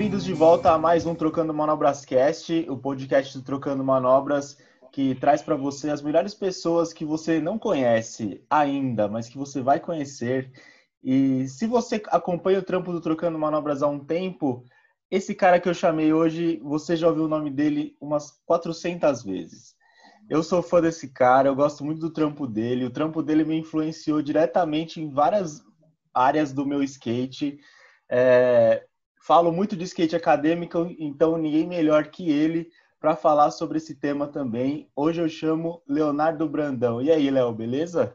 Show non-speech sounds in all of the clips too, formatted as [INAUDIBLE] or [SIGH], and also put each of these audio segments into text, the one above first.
Bem-vindos de volta a mais um Trocando Manobras Cast, o podcast do Trocando Manobras que traz para você as melhores pessoas que você não conhece ainda, mas que você vai conhecer. E se você acompanha o trampo do Trocando Manobras há um tempo, esse cara que eu chamei hoje, você já ouviu o nome dele umas 400 vezes. Eu sou fã desse cara, eu gosto muito do trampo dele. O trampo dele me influenciou diretamente em várias áreas do meu skate. É, falo muito de skate acadêmico, então ninguém melhor que ele para falar sobre esse tema também. Hoje eu chamo Leonardo Brandão. E aí, Léo, beleza?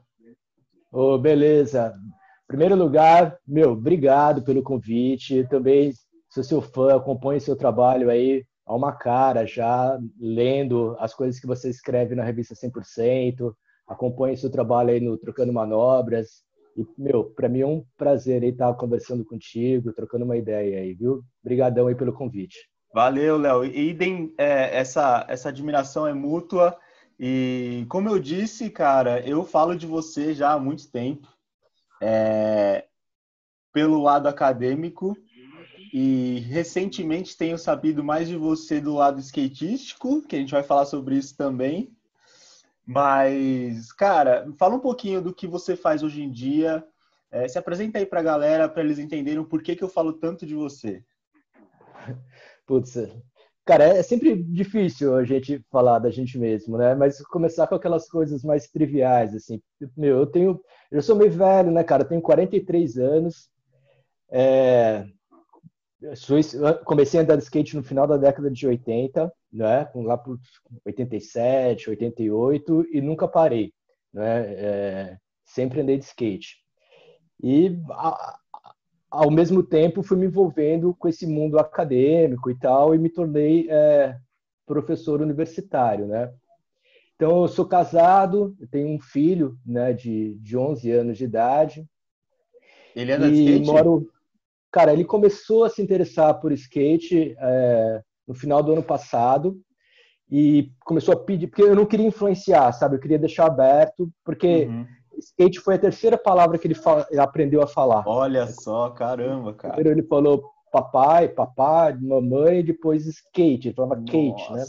Ô, oh, beleza. Em primeiro lugar, meu, obrigado pelo convite. Também sou seu fã, acompanho seu trabalho aí há uma cara já, lendo as coisas que você escreve na revista 100%, acompanho seu trabalho aí no Trocando Manobras. E, meu, para mim é um prazer aí estar conversando contigo, trocando uma ideia aí, viu? Obrigadão aí pelo convite. Valeu, Léo. Idem, é, essa, essa admiração é mútua. E como eu disse, cara, eu falo de você já há muito tempo, é, pelo lado acadêmico, e recentemente tenho sabido mais de você do lado skatístico, que a gente vai falar sobre isso também. Mas, cara, fala um pouquinho do que você faz hoje em dia. É, se apresenta aí para a galera, para eles entenderem por que, que eu falo tanto de você. [LAUGHS] Putz, cara, é sempre difícil a gente falar da gente mesmo, né? Mas começar com aquelas coisas mais triviais, assim. Meu, eu tenho, eu sou meio velho, né, cara? Eu tenho 43 anos. É, comecei a andar de skate no final da década de 80, né? Lá por 87, 88 e nunca parei, né? É, sempre andei de skate. E a, ao mesmo tempo fui me envolvendo com esse mundo acadêmico e tal e me tornei é, professor universitário, né? Então eu sou casado, eu tenho um filho, né, de, de 11 anos de idade. Ele anda de skate? Moro... Cara, ele começou a se interessar por skate é, no final do ano passado e começou a pedir, porque eu não queria influenciar, sabe? Eu queria deixar aberto, porque uhum skate foi a terceira palavra que ele, ele aprendeu a falar. Olha só, caramba, cara. Primeiro ele falou papai, papai, mamãe, depois skate. Ele falava Kate, né?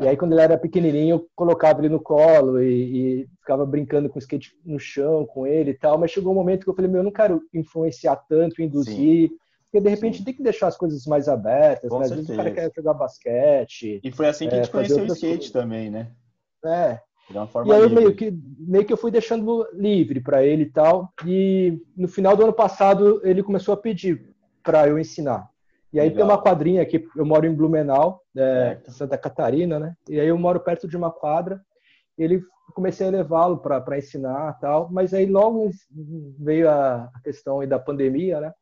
E aí, quando ele era pequenininho, eu colocava ele no colo e, e, ficava brincando com o skate no chão com ele e tal. Mas chegou um momento que eu falei: meu, eu não quero influenciar tanto, induzir. Sim. Porque de repente Sim. tem que deixar as coisas mais abertas, com né? Às vezes o cara quer jogar basquete. E foi assim que é, a gente conheceu o skate coisas. também, né? É, e aí meio que, meio que eu fui deixando livre para ele e tal. E no final do ano passado ele começou a pedir para eu ensinar. E aí Legal. tem uma quadrinha aqui, eu moro em Blumenau, é, Santa Catarina, né? E aí eu moro perto de uma quadra. Ele comecei a levá-lo para ensinar tal, mas aí logo veio a, a questão da pandemia, né?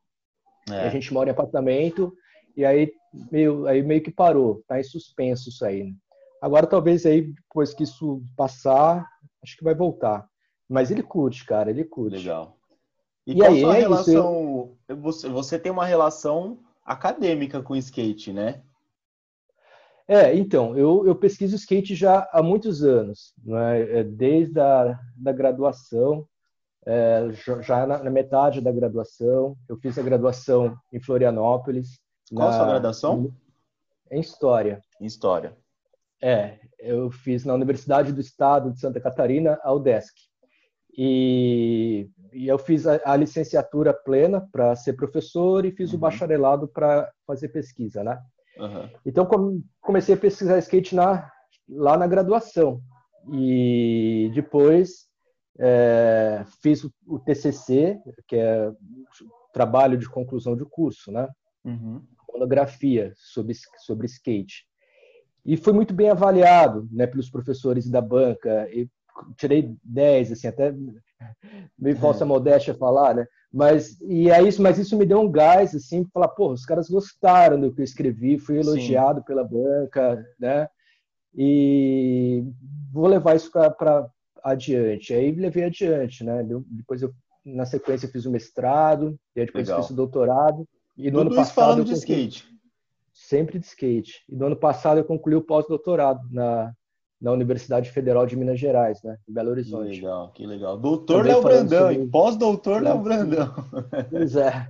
É. A gente mora em apartamento e aí meio, aí meio que parou, tá em suspenso isso aí. Né? Agora, talvez aí, depois que isso passar, acho que vai voltar. Mas ele curte, cara, ele curte. Legal. E, e qual aí, sua é relação? Isso? Você, você tem uma relação acadêmica com o skate, né? É, então, eu, eu pesquiso skate já há muitos anos, né? desde a da graduação, é, já na, na, metade da graduação. Eu fiz a graduação em Florianópolis. Qual na, a sua graduação? Em História. Em História. É, eu fiz na Universidade do Estado de Santa Catarina, a UDESC. E, e eu fiz a, a licenciatura plena para ser professor e fiz uhum. o bacharelado para fazer pesquisa, né? Uhum. Então comecei a pesquisar skate na, lá na graduação e depois é, fiz o, o, TCC, que é trabalho de conclusão de curso, né? Uhum. Monografia sobre sobre skate e foi muito bem avaliado né, pelos professores da banca. E tirei 10, assim, até meio falsa modéstia falar, né? Mas, e é isso, mas isso me deu um gás, assim, para falar, pô, os caras gostaram do que eu escrevi, fui elogiado Sim. pela banca, né? E vou levar isso para adiante. Aí levei adiante, né? Depois eu, na sequência, fiz o mestrado, e aí depois Legal. fiz o doutorado. E no Tudo ano passado. Isso falando de skate sempre de skate. E no ano passado eu concluí o pós-doutorado na, na Universidade Federal de Minas Gerais, né, em Belo Horizonte. Que legal, que legal. Doutor Léo Brandão, sobre... pós-doutor Léo Brandão. [LAUGHS] Pois é.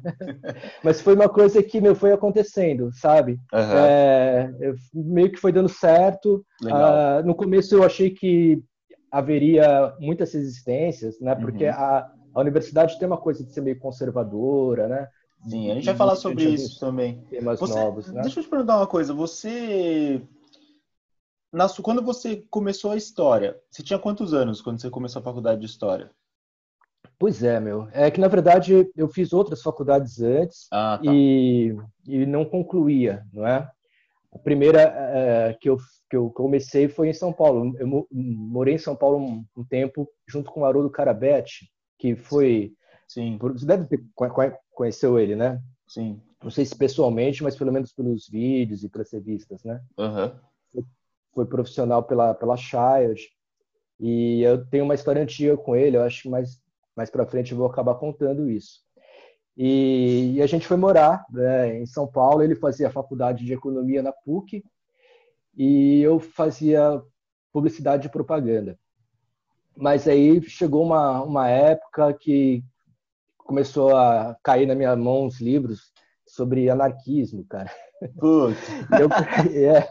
Mas foi uma coisa que meu, foi acontecendo, sabe? Uhum. É, meio que foi dando certo. Uh, no começo eu achei que haveria muitas resistências, né? Porque uhum. a, a universidade tem uma coisa de ser meio conservadora, né? Sim, a gente vai falar sobre isso também. Temas você, novos, né? Deixa eu te perguntar uma coisa. Você, na, quando você começou a história, você tinha quantos anos quando você começou a faculdade de história? Pois é, meu. É que na verdade eu fiz outras faculdades antes ah, tá. e, e não concluía, não é? A primeira é, que, eu, que eu comecei foi em São Paulo. Eu morei em São Paulo um, um tempo junto com o Haroldo Carabete, que foi. Sim. Você deve ter conheceu ele, né? Sim. Não sei se pessoalmente, mas pelo menos pelos vídeos e pelas revistas, né? Uhum. Foi, foi, profissional pela, pela Child. E eu tenho uma história antiga com ele, eu acho que mais, mais para frente eu vou acabar contando isso. E, e a gente foi morar né, em São Paulo, ele fazia faculdade de economia na PUC e eu fazia publicidade e propaganda. Mas aí chegou uma, uma época que começou a cair na minha mão uns livros sobre anarquismo, cara. Eu, [LAUGHS] é,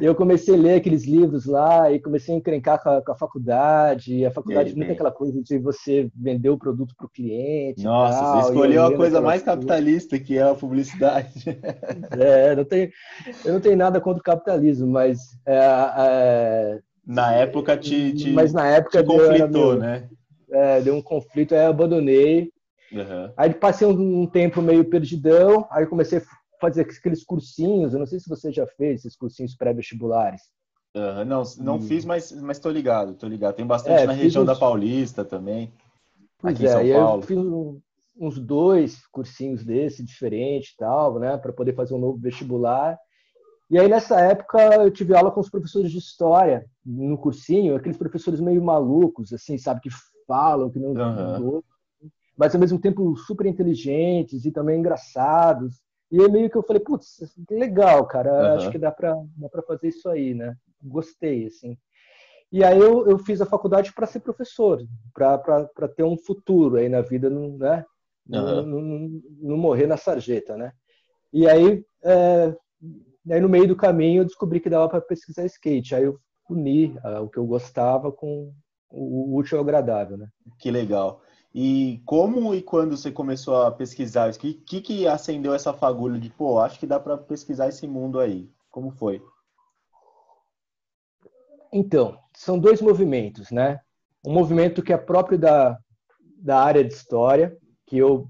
eu comecei a ler aqueles livros lá e comecei a encrencar com a, com a faculdade. E a faculdade muito é. aquela coisa de você vender o produto para o cliente. Nossa, tal, você escolheu a coisa mais capitalista que é a publicidade. [LAUGHS] É, não tem, eu não tenho nada contra o capitalismo, mas é, é, na época te, te, mas na época conflitou, né? É, deu um conflito, aí eu abandonei. Uhum. Aí passei um, um, tempo meio perdidão, aí comecei a fazer aqueles cursinhos, eu não sei se você já fez esses cursinhos pré-vestibulares. Uhum. Não, não hum. fiz, mas, mas tô ligado, tô ligado. Tem bastante é, na região uns... da Paulista também, pois aqui é, em São Paulo. Eu fiz uns dois cursinhos desse, diferente e tal, né, para poder fazer um novo vestibular. E aí, nessa época, eu tive aula com os professores de história no cursinho, aqueles professores meio malucos, assim, sabe, que falam, que não. Uhum. Mas ao mesmo tempo super inteligentes e também engraçados. E aí meio que eu falei, putz, legal, cara, uhum. acho que dá para dá pra fazer isso aí, né? Gostei, assim. E aí eu, eu fiz a faculdade para ser professor, para ter um futuro aí na vida, né? Uhum. Não, não, não, morrer na sarjeta, né? E aí é, Aí no meio do caminho eu descobri que dava para pesquisar skate. Aí eu uni uh, o que eu gostava com o útil ao agradável, né? Que legal. E como e quando você começou a pesquisar? O que, que, que acendeu essa fagulha de, pô, acho que dá para pesquisar esse mundo aí? Como foi? Então, são dois movimentos, né? Um movimento que é próprio da, da área de história, que eu,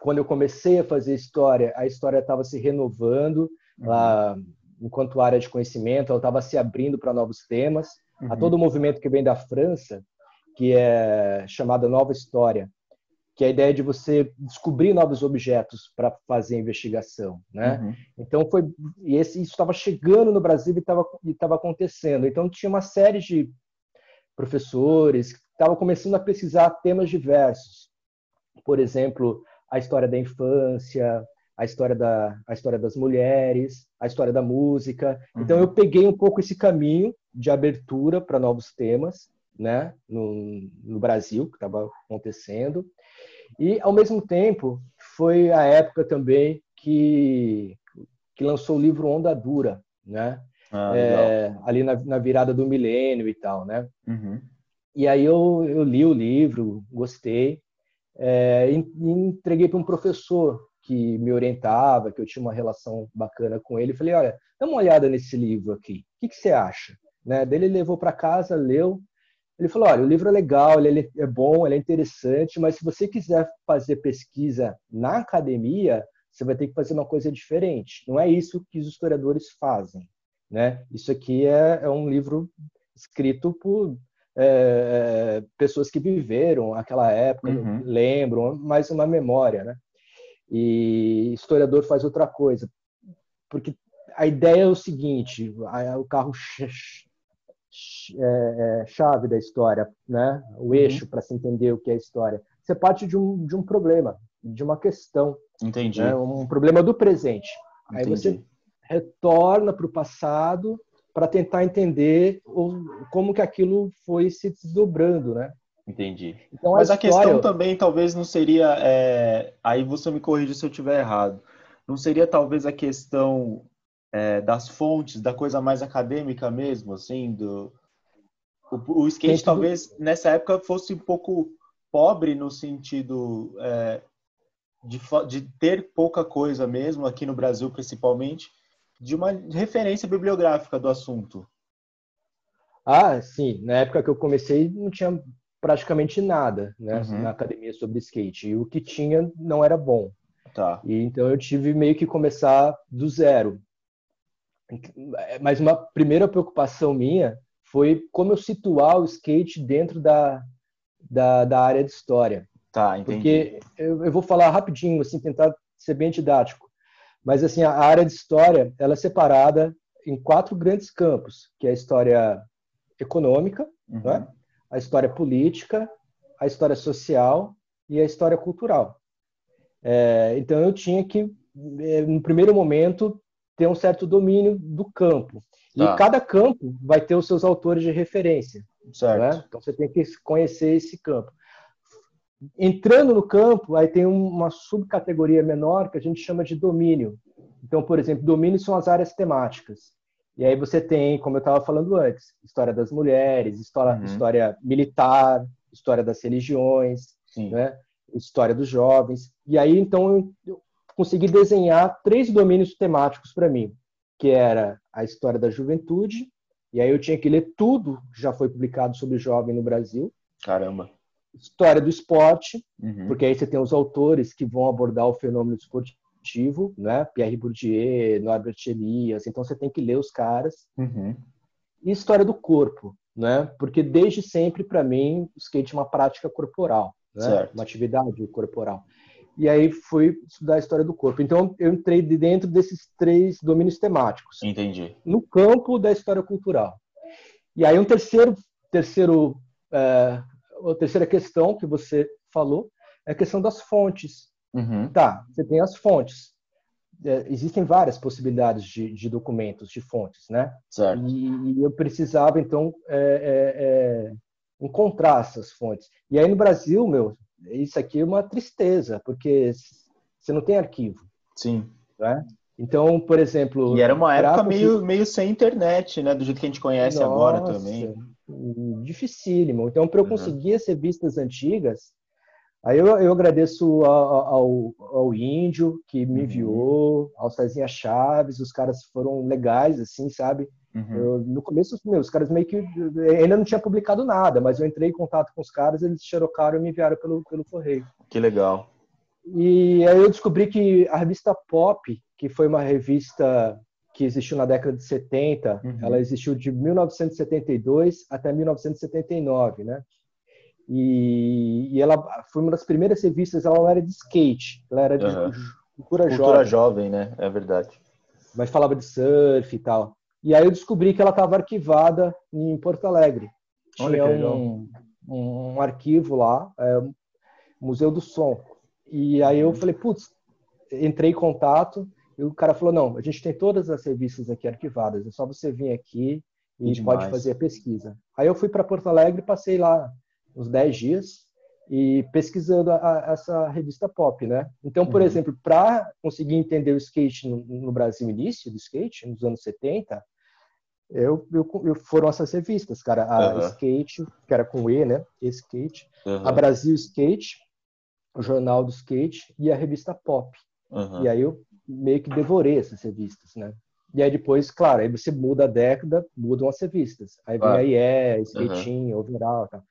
quando eu comecei a fazer história, a história estava se renovando, ela, enquanto área de conhecimento, ela estava se abrindo para novos temas. Uhum. Há todo o movimento que vem da França, que é chamada Nova História, que é a ideia de você descobrir novos objetos para fazer investigação, né? Uhum. Então foi e esse, isso estava chegando no Brasil e estava estava acontecendo. Então tinha uma série de professores que estavam começando a pesquisar temas diversos, por exemplo, a história da infância, a história, da, a história das mulheres, a história da música. Uhum. Então eu peguei um pouco esse caminho de abertura para novos temas, né, no, no Brasil que estava acontecendo. E ao mesmo tempo foi a época também que que lançou o livro Onda Dura, né? Ah, é, ali na, na, virada do milênio e tal, né? Uhum. E aí eu, eu li o livro, gostei, é, e, e entreguei para um professor que me orientava, que eu tinha uma relação bacana com ele. Falei, olha, dá uma olhada nesse livro aqui. O que, que você acha? Né? Daí ele levou para casa, leu. Ele falou, olha, o livro é legal, ele é bom, ele é interessante, mas se você quiser fazer pesquisa na academia, você vai ter que fazer uma coisa diferente. Não é isso que os historiadores fazem. Né? Isso aqui é, é um livro escrito por é, é pessoas que viveram aquela época, uhum. lembram, mais uma memória, né? e historiador faz outra coisa. Porque a ideia é o seguinte: o carro é, é, chave da história, né? o uhum. eixo para se entender o que é história. Você parte de um, de um problema, de uma questão. Entendi. Né? Um problema do presente. Entendi. Aí você retorna para o passado para tentar entender o, como que aquilo foi se desdobrando, né? Entendi. Então, Mas a, história... a questão também talvez não seria. É... Aí você me corrige se eu estiver errado. Não seria talvez a questão é, das fontes, da coisa mais acadêmica mesmo, assim, do. O, o skate talvez nessa época fosse um pouco pobre no sentido é, de, de ter pouca coisa mesmo, aqui no Brasil principalmente, de uma referência bibliográfica do assunto. Ah, sim. Na época que eu comecei, não tinha praticamente nada né, uhum. na academia sobre skate. E o que tinha não era bom. Tá. E então eu tive meio que começar do zero. Mas uma primeira preocupação minha foi como eu situar o skate dentro da, da, da área de história. Tá, entendi. Porque eu, eu, vou falar rapidinho, assim, tentar ser bem didático. Mas assim, a área de história, ela é separada em quatro grandes campos, que é a história econômica, uhum. né? a história política, a história social e a história cultural. É, então eu tinha que, é, no primeiro momento, ter um certo domínio do campo. Tá. E cada campo vai ter os seus autores de referência. Né? Então você tem que conhecer esse campo. Entrando no campo, aí tem uma subcategoria menor que a gente chama de domínio. Então, por exemplo, domínio são as áreas temáticas. E aí você tem, como eu estava falando antes, história das mulheres, história, uhum. história militar, história das religiões, né? história dos jovens. E aí, então, consegui desenhar três domínios temáticos para mim, que era a história da juventude, e aí eu tinha que ler tudo que já foi publicado sobre jovem no Brasil. Caramba. História do esporte, uhum. porque aí você tem os autores que vão abordar o fenômeno esportivo né? Pierre Bourdieu, Norbert Elias, então você tem que ler os caras. Uhum. E história do corpo, né? Porque desde sempre, para mim, o skate é uma prática corporal, né? uma atividade corporal. E aí fui estudar a história do corpo. Então eu entrei dentro desses três domínios temáticos. Entendi. No campo da história cultural. E aí um terceiro, terceiro, é, a terceira questão que você falou é a questão das fontes. Uhum. Tá, você tem as fontes. É, existem várias possibilidades de, de, documentos, de fontes, né? Certo. E, e eu precisava, então, é, é, é, encontrar essas fontes. E aí no Brasil, meu, isso aqui é uma tristeza, porque você não tem arquivo. Sim. Né? Então, por exemplo. E era uma época meio, meio sem internet, né? Do jeito que a gente conhece Nossa, agora também. Dificílimo. Então, para eu conseguir as revistas antigas, Aí eu, eu agradeço ao, ao, ao, Índio que me uhum. enviou, ao Cezinha Chaves, os caras foram legais, assim, sabe? Uhum. Eu, no começo, meu, os caras meio que ainda não tinha publicado nada, mas eu entrei em contato com os caras, eles xerocaram e me enviaram pelo, pelo correio. Que legal. E aí eu descobri que a revista Pop, que foi uma revista que existiu na década de 70, uhum. ela existiu de 1972 até 1979, né? E, e, ela foi uma das primeiras revistas, ela não era de skate, ela era de uhum. cultura, cultura jovem. jovem, né? É verdade. Mas falava de surf e tal. E aí eu descobri que ela estava arquivada em Porto Alegre. Tinha um, um, arquivo lá, é, Museu do Som. E aí eu uhum. falei, putz, entrei em contato e o cara falou, não, a gente tem todas as revistas aqui arquivadas, é só você vir aqui e pode fazer a pesquisa. Aí eu fui para Porto Alegre, passei lá uns 10 dias, e pesquisando a, a, essa revista pop, né? Então, por uhum. exemplo, para conseguir entender o skate no, no, Brasil, início do skate, nos anos 70, eu, eu, eu foram essas revistas, cara. A uhum. Skate, que era com E, né? Skate. Uhum. A Brasil Skate, o Jornal do Skate e a revista Pop. E aí eu meio que devorei essas revistas, né? E aí depois, claro, aí você muda a década, mudam as revistas. Aí vem a IE, Skatinho, Overall e tal.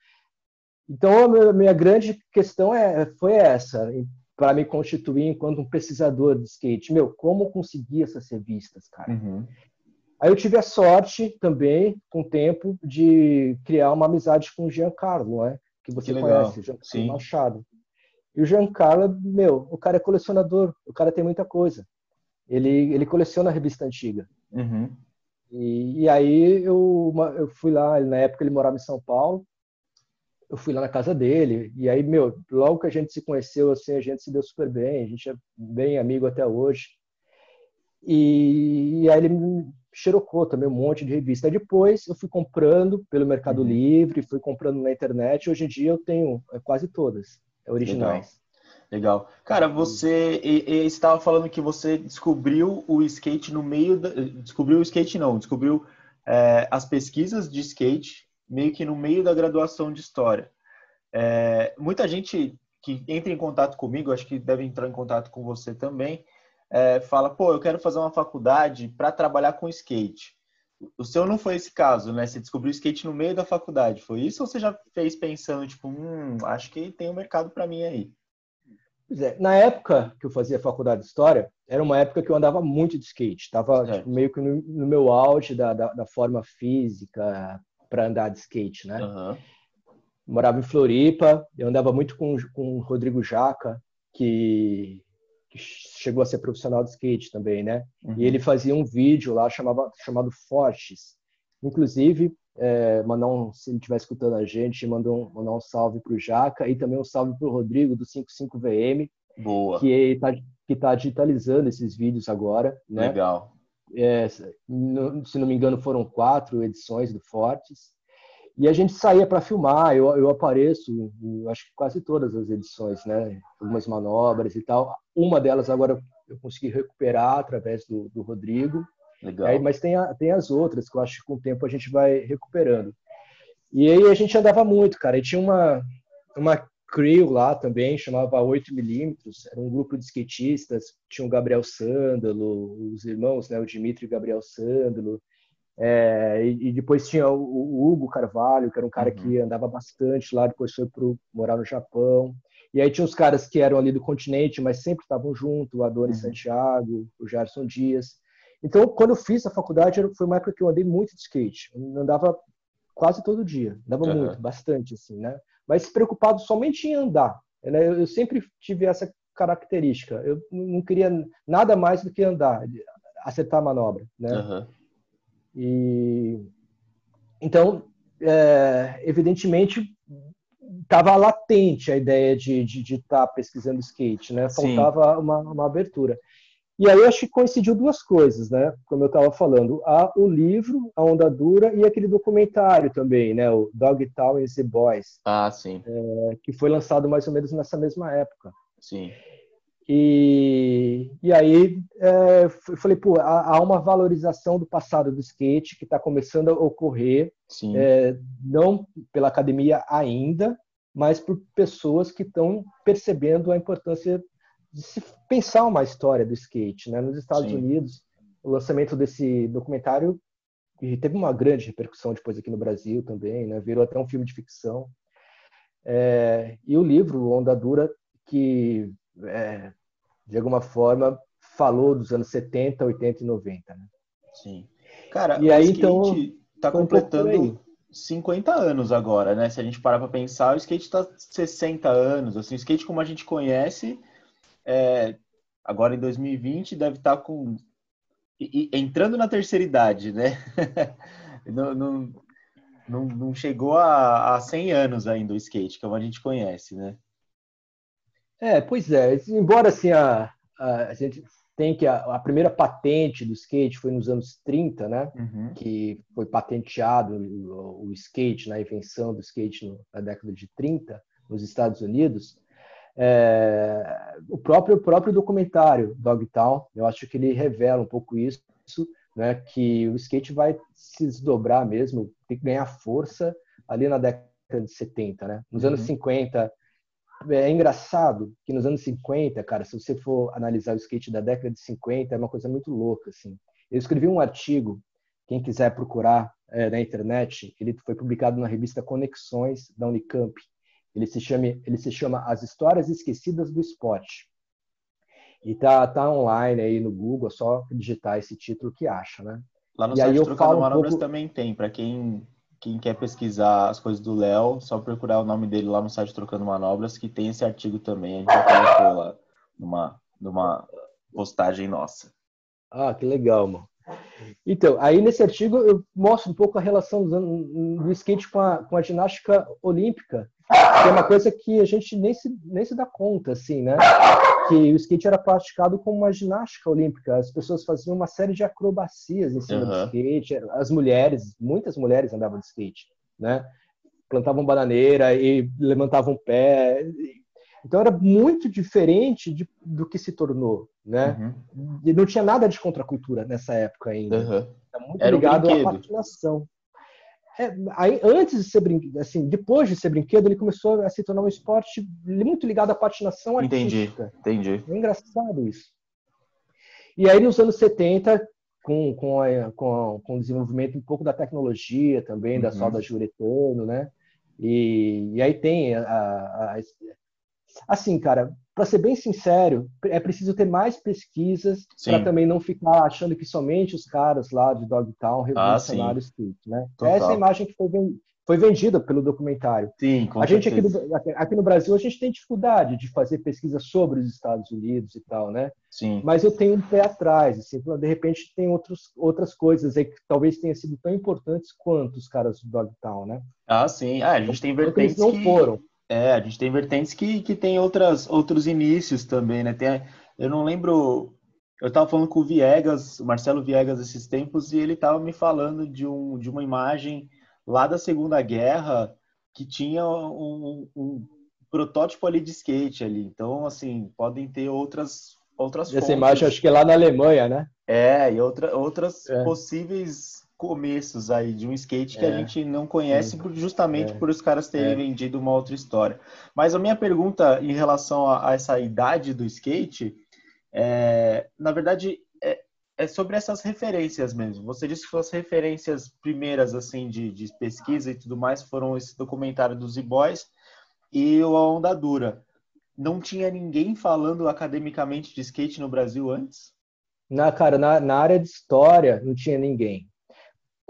Então, a minha grande questão é, foi essa, para me constituir enquanto um pesquisador de skate. Meu, como conseguir essas revistas, cara? Uhum. Aí eu tive a sorte também, com o tempo, de criar uma amizade com o Giancarlo, né? que você que conhece, Giancarlo Sim. Machado. E o Giancarlo, meu, o cara é colecionador, o cara tem muita coisa. Ele, ele coleciona a revista antiga. Uhum. E, e, aí eu, eu fui lá, na época ele morava em São Paulo, eu fui lá na casa dele, e aí, meu, logo que a gente se conheceu, assim, a gente se deu super bem, a gente é bem amigo até hoje. E, e aí ele xerocou também um monte de revista. Depois eu fui comprando pelo Mercado uhum. Livre, fui comprando na internet. Hoje em dia eu tenho é, quase todas originais. Legal. Legal. Cara, você e, e estava falando que você descobriu o skate no meio da, descobriu o skate não, descobriu é, as pesquisas de skate meio que no meio da graduação de história. É, muita gente que entra em contato comigo, acho que deve entrar em contato com você também, é, fala, pô, eu quero fazer uma faculdade para trabalhar com skate. O seu não foi esse caso, né? Você descobriu skate no meio da faculdade, foi isso? Ou você já fez pensando, tipo, hum, acho que tem um mercado para mim aí? Pois é, na época que eu fazia faculdade de História, era uma época que eu andava muito de skate. Estava tipo, meio que no, no, meu auge da, da, da forma física para andar de skate, né? Uhum. Morava em Floripa, eu andava muito com, com o Rodrigo Jaca, que que chegou a ser profissional de skate também, né? Uhum. E ele fazia um vídeo lá chamava, chamado Fortes. Inclusive, é, mandar um, se ele estiver escutando a gente, mandar um, mandar um salve para o Jaca e também um salve para o Rodrigo do 55VM, Boa. que está que tá digitalizando esses vídeos agora. Né? Legal. É, no, se não me engano, foram quatro edições do Fortes. E a gente saía para filmar, eu, eu apareço em, acho que quase todas as edições, né? Algumas manobras e tal. Uma delas agora eu consegui recuperar através do, do Rodrigo. Legal. Aí, mas tem, a, tem as outras que eu acho que com o tempo a gente vai recuperando. E aí a gente andava muito, cara. E tinha uma, uma crew lá também, chamava 8mm, era um grupo de skatistas. Tinha o Gabriel Sândalo, os irmãos, né? O Dimitri e o Gabriel Sândalo. É, e, e, depois tinha o, o, Hugo Carvalho, que era um cara uhum. que andava bastante lá, depois foi para morar no Japão. E aí tinha os caras que eram ali do continente, mas sempre estavam junto, o Adonis uhum. Santiago, o Gerson Dias. Então, quando eu fiz a faculdade, foi uma época que eu andei muito de skate. Eu andava quase todo dia, andava uhum. muito, bastante, assim, né? Mas preocupado somente em andar. Né? Eu sempre tive essa característica. Eu não queria nada mais do que andar, acertar a manobra, né? Uhum. E então, é, evidentemente, estava latente a ideia de estar de, de tá pesquisando skate, né? Faltava uma, uma, abertura. E aí acho que coincidiu duas coisas, né? Como eu estava falando, a, o livro, A Onda Dura, e aquele documentário também, né? O Dogtown and the Boys. Ah, sim. É, que foi lançado mais ou menos nessa mesma época. Sim. E, e aí é, eu falei, pô, há, há, uma valorização do passado do skate que está começando a ocorrer, é, não pela academia ainda, mas por pessoas que estão percebendo a importância de se pensar uma história do skate. Né? Nos Estados Sim. Unidos, o lançamento desse documentário teve uma grande repercussão depois aqui no Brasil também, né? virou até um filme de ficção. É, e o livro, Onda Dura, que é, de alguma forma, falou dos anos 70, 80 e 90. Né? Sim. Cara, e aí, então, está completando um 50 anos agora, né? Se a gente parar para pensar, o skate está 60 anos. Assim, o skate como a gente conhece, é, agora em 2020, deve estar tá com... E, e, entrando na terceira idade, né? [LAUGHS] não, não, não, não, chegou a, a 100 anos ainda o skate, como a gente conhece, né? É, pois é. Embora assim a, a, gente tem que a, a, primeira patente do skate foi nos anos 30, né? Uhum. Que foi patenteado o, o, skate, na invenção do skate no, na década de 30 nos Estados Unidos. É, o próprio o próprio documentário Dogtown, eu acho que ele revela um pouco isso, né? Que o skate vai se desdobrar mesmo, tem que ganhar força ali na década de 70, né? Nos uhum. anos 50 é engraçado que nos anos 50, cara, se você for analisar o skate da década de 50, é uma coisa muito louca, assim. Eu escrevi um artigo, quem quiser procurar é, na internet, ele foi publicado na revista Conexões da Unicamp. Ele se chama, ele se chama As Histórias Esquecidas do Esporte. E tá, tá online aí no Google, é só digitar esse título que acha, né? Lá no e site Trocando Manobras um pouco... também tem, para quem quem quer pesquisar as coisas do Léo, só procurar o nome dele lá no site Trocando Manobras, que tem esse artigo também. A gente colocou lá numa, numa postagem nossa. Ah, que legal, mano. Então, aí nesse artigo eu mostro um pouco a relação do, do skate com a, com a ginástica olímpica, que é uma coisa que a gente nem se, nem se dá conta, assim, né? Que o skate era praticado como uma ginástica olímpica. As pessoas faziam uma série de acrobacias em cima uhum. do skate. As mulheres, muitas mulheres andavam de skate, né? Plantavam bananeira e levantavam pé. Então era muito diferente de, do que se tornou, né? Uhum. E não tinha nada de contracultura nessa época ainda. Uhum. Era muito era ligado um à patinação. É, aí, antes de ser brinquedo, assim, depois de ser brinquedo, ele começou a se tornar um esporte muito ligado à patinação artística. Entendi, entendi. É engraçado isso. E aí, nos anos 70, com, com, a, com, a, com o desenvolvimento um pouco da tecnologia também, uhum. da solda de uretano, né? E, e aí tem a, a, assim, cara, para ser bem sincero, é preciso ter mais pesquisas para também não ficar achando que somente os caras lá de Dogtown revolucionaram ah, o skate, né? Total. Essa é a imagem que foi, foi vendida pelo documentário. Sim, com a gente aqui, do, aqui, no Brasil a gente tem dificuldade de fazer pesquisa sobre os Estados Unidos e tal, né? Sim. Mas eu tenho um pé atrás, assim, de repente tem outros, outras coisas aí que talvez tenham sido tão importantes quanto os caras do Dogtown, né? Ah, sim. Ah, a gente tem vertentes eles não que... foram. É, a gente tem vertentes que, que tem outras, outros inícios também, né? Tem, eu não lembro. Eu estava falando com o Viegas, o Marcelo Viegas, esses tempos, e ele estava me falando de, um, de uma imagem lá da Segunda Guerra que tinha um, um protótipo ali de skate ali. Então, assim, podem ter outras outras Essa fontes. imagem acho que é lá na Alemanha, né? É, e outra, outras é. possíveis começos aí de um skate que é. a gente não conhece justamente é. por os caras terem é. vendido uma outra história. Mas a minha pergunta em relação a, a essa idade do skate, é, na verdade, é, é, sobre essas referências mesmo. Você disse que as referências primeiras assim de, de pesquisa e tudo mais foram esse documentário dos Z-Boys e o A Onda Dura. Não tinha ninguém falando academicamente de skate no Brasil antes? Na, cara, na, na área de história não tinha ninguém.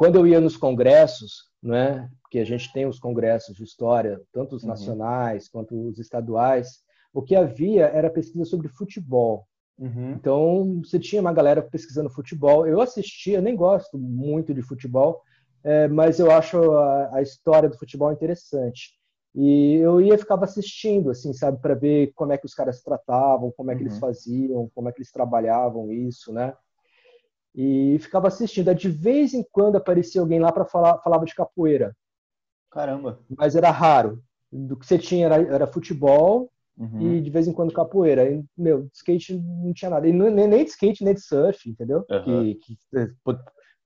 Quando eu ia nos congressos, né, que a gente tem os congressos de história, tanto os uhum. nacionais quanto os estaduais, o que havia era pesquisa sobre futebol. Uhum. Então, você tinha uma galera pesquisando futebol. Eu assistia, nem gosto muito de futebol, é, mas eu acho a, a, história do futebol interessante. E eu ia ficava assistindo, assim, sabe, para ver como é que os caras tratavam, como é que uhum. eles faziam, como é que eles trabalhavam isso, né? E ficava assistindo. De vez em quando aparecia alguém lá para falar falava de capoeira. Caramba. Mas era raro. Do que você tinha era, era futebol uhum. e de vez em quando capoeira. E, meu, skate não tinha nada. E não, nem, nem de skate, nem de surf, entendeu? Uhum. Que, que,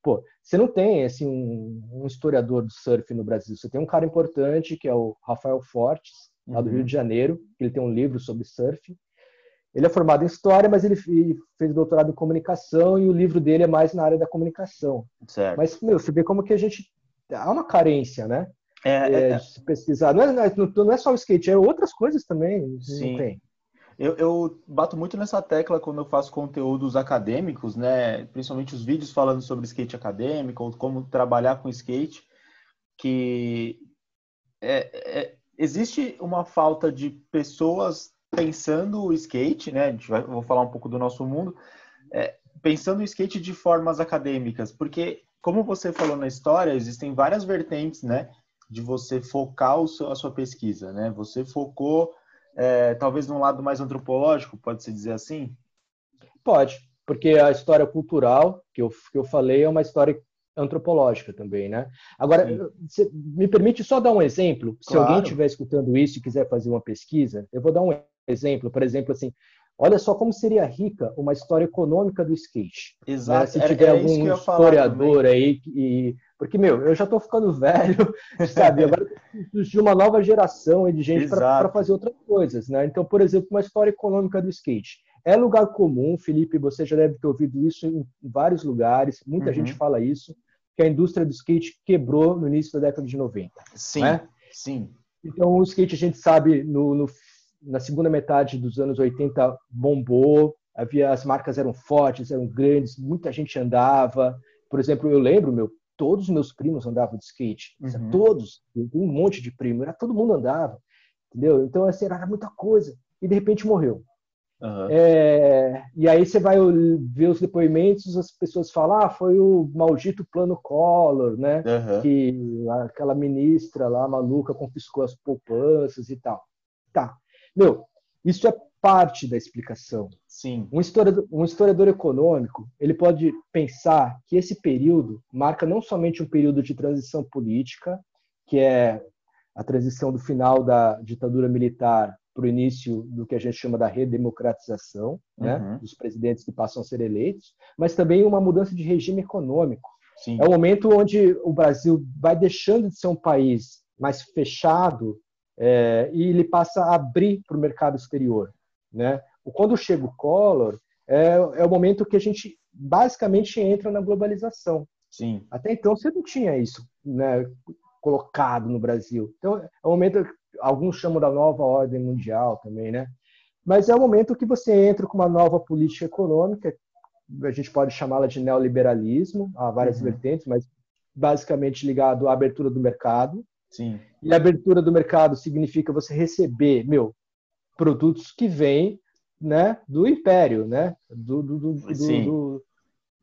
pô, você não tem assim, um, um, historiador do surf no Brasil. Você tem um cara importante que é o Rafael Fortes, lá do uhum. Rio de Janeiro. Ele tem um livro sobre surf. Ele é formado em história, mas ele fez doutorado em comunicação e o livro dele é mais na área da comunicação. Certo. Mas, meu, você vê como que a gente. Há uma carência, né? É, é, é. de pesquisar. Não é, não é, só o skate, é outras coisas também. Sim. Não tem. Eu, eu, bato muito nessa tecla quando eu faço conteúdos acadêmicos, né? Principalmente os vídeos falando sobre skate acadêmico, ou como trabalhar com skate, que é, é, existe uma falta de pessoas pensando o skate, né? A gente vai, vou falar um pouco do nosso mundo, é, pensando o skate de formas acadêmicas, porque como você falou na história, existem várias vertentes, né? De você focar o seu, a sua pesquisa, né? Você focou é, talvez num lado mais antropológico, pode-se dizer assim? Pode, porque a história cultural que eu, que eu falei é uma história antropológica também, né? Agora, me permite só dar um exemplo? Se alguém estiver escutando isso e quiser fazer uma pesquisa, eu vou dar um exemplo, por exemplo, assim, olha só como seria rica uma história econômica do skate. Né? Exato. Né? Se tiver algum historiador aí, e... porque, meu, eu já estou ficando [LAUGHS] velho, sabe? Agora surgiu uma nova geração de gente para fazer outras coisas, né? Então, por exemplo, uma história econômica do skate. É lugar comum, Felipe, você já deve ter ouvido isso em vários lugares, muita uhum. gente fala isso, que a indústria do skate quebrou no início da década de 90. Sim, né? sim. Então, o skate, a gente sabe, no, no na segunda metade dos anos 80 bombou, havia as marcas eram fortes, eram grandes, muita gente andava. Por exemplo, eu lembro, meu, todos os meus primos andavam de skate, uhum. todos, um monte de primo, era todo mundo andava, entendeu? Então assim, era muita coisa e de repente morreu. Uhum. É, e aí você vai ver os depoimentos, as pessoas falam, ah, foi o maldito plano Collor, né? Uhum. Que aquela ministra lá maluca confiscou as poupanças e tal. Tá. Meu, isso é parte da explicação. Sim. Um historiador, um historiador econômico, ele pode pensar que esse período marca não somente um período de transição política, que é a transição do final da ditadura militar para o início do que a gente chama da redemocratização, né, uhum. dos presidentes que passam a ser eleitos, mas também uma mudança de regime econômico. Sim. É o momento onde o Brasil vai deixando de ser um país mais fechado é, e ele passa a abrir para o mercado exterior. Né? Quando chega o Collor, é, é o momento que a gente basicamente entra na globalização. Sim. Até então você não tinha isso né, colocado no Brasil. Então é o momento alguns chamam da nova ordem mundial também, né? Mas é o momento que você entra com uma nova política econômica, a gente pode chamá-la de neoliberalismo, há várias uhum. vertentes, mas basicamente ligado à abertura do mercado. Sim. E a abertura do mercado significa você receber, meu, produtos que vêm, né, do império, né, do, do, do, do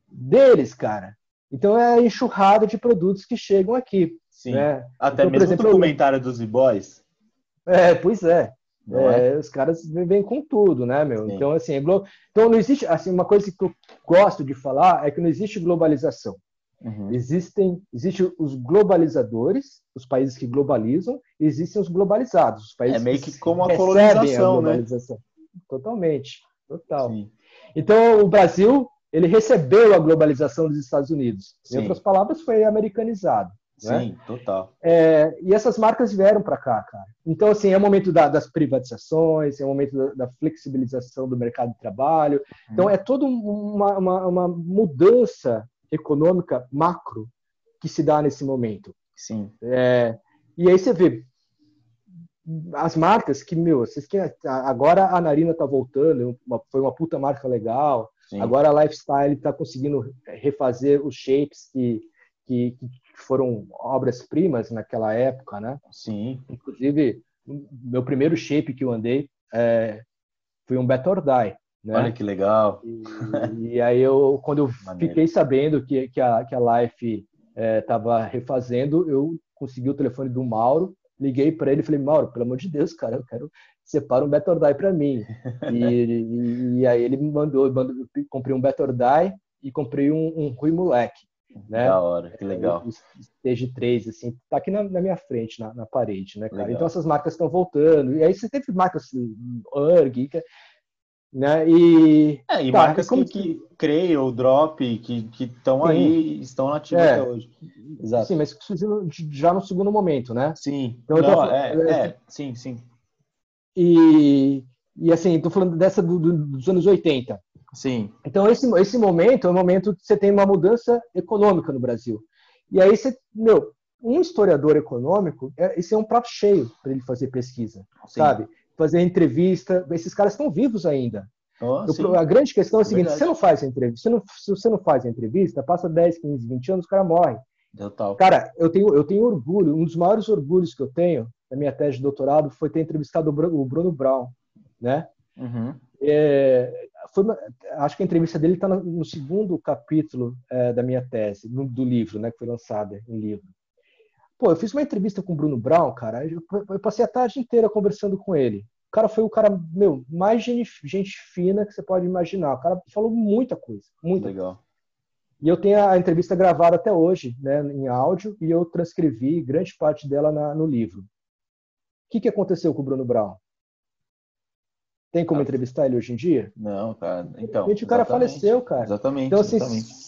deles, cara. Então é a enxurrada de produtos que chegam aqui. Sim. Né? Até então, mesmo exemplo, o documentário dos E-Boys. É, pois é. É, é? Os caras vêm com tudo, né, meu? Sim. Então, assim, é glo... então não existe, assim, uma coisa que eu gosto de falar é que não existe globalização. Uhum. Existem, existem os globalizadores, os países que globalizam, e existem os globalizados, os países é meio que, que como a colonização, a né? Totalmente, total. Sim. Então, o Brasil, ele recebeu a globalização dos Estados Unidos. Sim. Em outras palavras, foi americanizado. Né? Sim, total. É, e essas marcas vieram para cá, cara. Então, assim, é o momento da, das privatizações, é o momento da, da, flexibilização do mercado de trabalho. Então, hum. é toda uma, uma, uma, mudança econômica macro que se dá nesse momento. Sim. É, e aí você vê as marcas que, meu, vocês que agora a Narina tá voltando, uma, foi uma puta marca legal. Sim. Agora a Lifestyle está conseguindo refazer os shapes que, que, que foram obras-primas naquela época, né? Sim. Inclusive, meu primeiro shape que eu andei é, foi um Better Die. Né? Olha que legal. E, e aí eu, quando eu [LAUGHS] Maneiro. fiquei sabendo que, que, a, que a Life estava é, refazendo, eu consegui o telefone do Mauro, liguei para ele e falei, Mauro, pelo amor de Deus, cara, eu quero separa um Better Die para mim. E, e, e, aí ele me mandou, mandou, comprei um Better Die e comprei um, um Rui Moleque. Né? Da hora, que legal. O Stage 3, assim, tá aqui na, na minha frente, na, na parede, né, cara? Legal. Então essas marcas estão voltando. E aí você teve marcas assim, URG, né? E, é, e tá, marcas como... que, que creio, Drop, que estão aí, estão nativas é, até hoje. Exato. Sim, mas surgiram já no segundo momento, né? Sim. Então, Não, tô... é, é, sim, sim. E, e assim, tô falando dessa do, do, dos anos 80. Sim. Então, esse, esse momento é o momento que você tem uma mudança econômica no Brasil. E aí você, meu, um historiador econômico, é, esse é um prato cheio para ele fazer pesquisa, Sim. sabe? Fazer entrevista, esses caras estão vivos ainda. Oh, a grande questão é a seguinte: você não faz a entrevista, você não, se você não faz a entrevista, passa 10, 15, 20 anos, o cara morre. Total. Cara, eu tenho, eu tenho orgulho, um dos maiores orgulhos que eu tenho na minha tese de doutorado foi ter entrevistado o Bruno Brown, né? Uhum. É, foi uma, acho que a entrevista dele está no segundo capítulo é, da minha tese, no, do livro, né, que foi lançada em livro. Pô, eu fiz uma entrevista com o Bruno Brown, cara, eu, eu passei a tarde inteira conversando com ele. O cara foi o cara, meu, mais gente, gente fina que você pode imaginar. O cara falou muita coisa, muita Legal. Coisa. E eu tenho a entrevista gravada até hoje, né, em áudio, e eu transcrevi grande parte dela na, no livro. O que, que aconteceu com o Bruno Brown? Tem como ah, entrevistar ele hoje em dia? Não, cara. Então. O cara faleceu, cara. Exatamente. Então, assim, exatamente.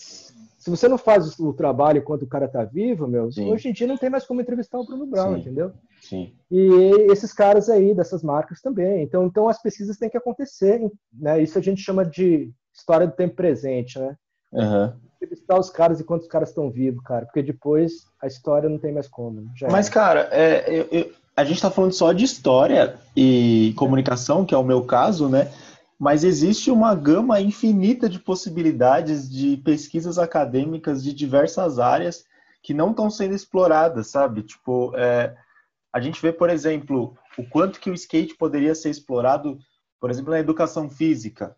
Se você não faz o trabalho enquanto o cara tá vivo, meu, Sim. hoje em dia não tem mais como entrevistar o Bruno Brown, Sim. entendeu? Sim. E esses caras aí, dessas marcas também. Então, então as pesquisas têm que acontecer, né? Isso a gente chama de história do tempo presente, né? Uhum. Entrevistar os caras enquanto os caras estão vivos, cara, porque depois a história não tem mais como. Mas, é. cara, é, eu, eu a gente está falando só de história e comunicação, que é o meu caso, né? Mas existe uma gama infinita de possibilidades de pesquisas acadêmicas de diversas áreas que não estão sendo exploradas, sabe? Tipo, é, a gente vê, por exemplo, o quanto que o skate poderia ser explorado, por exemplo, na educação física,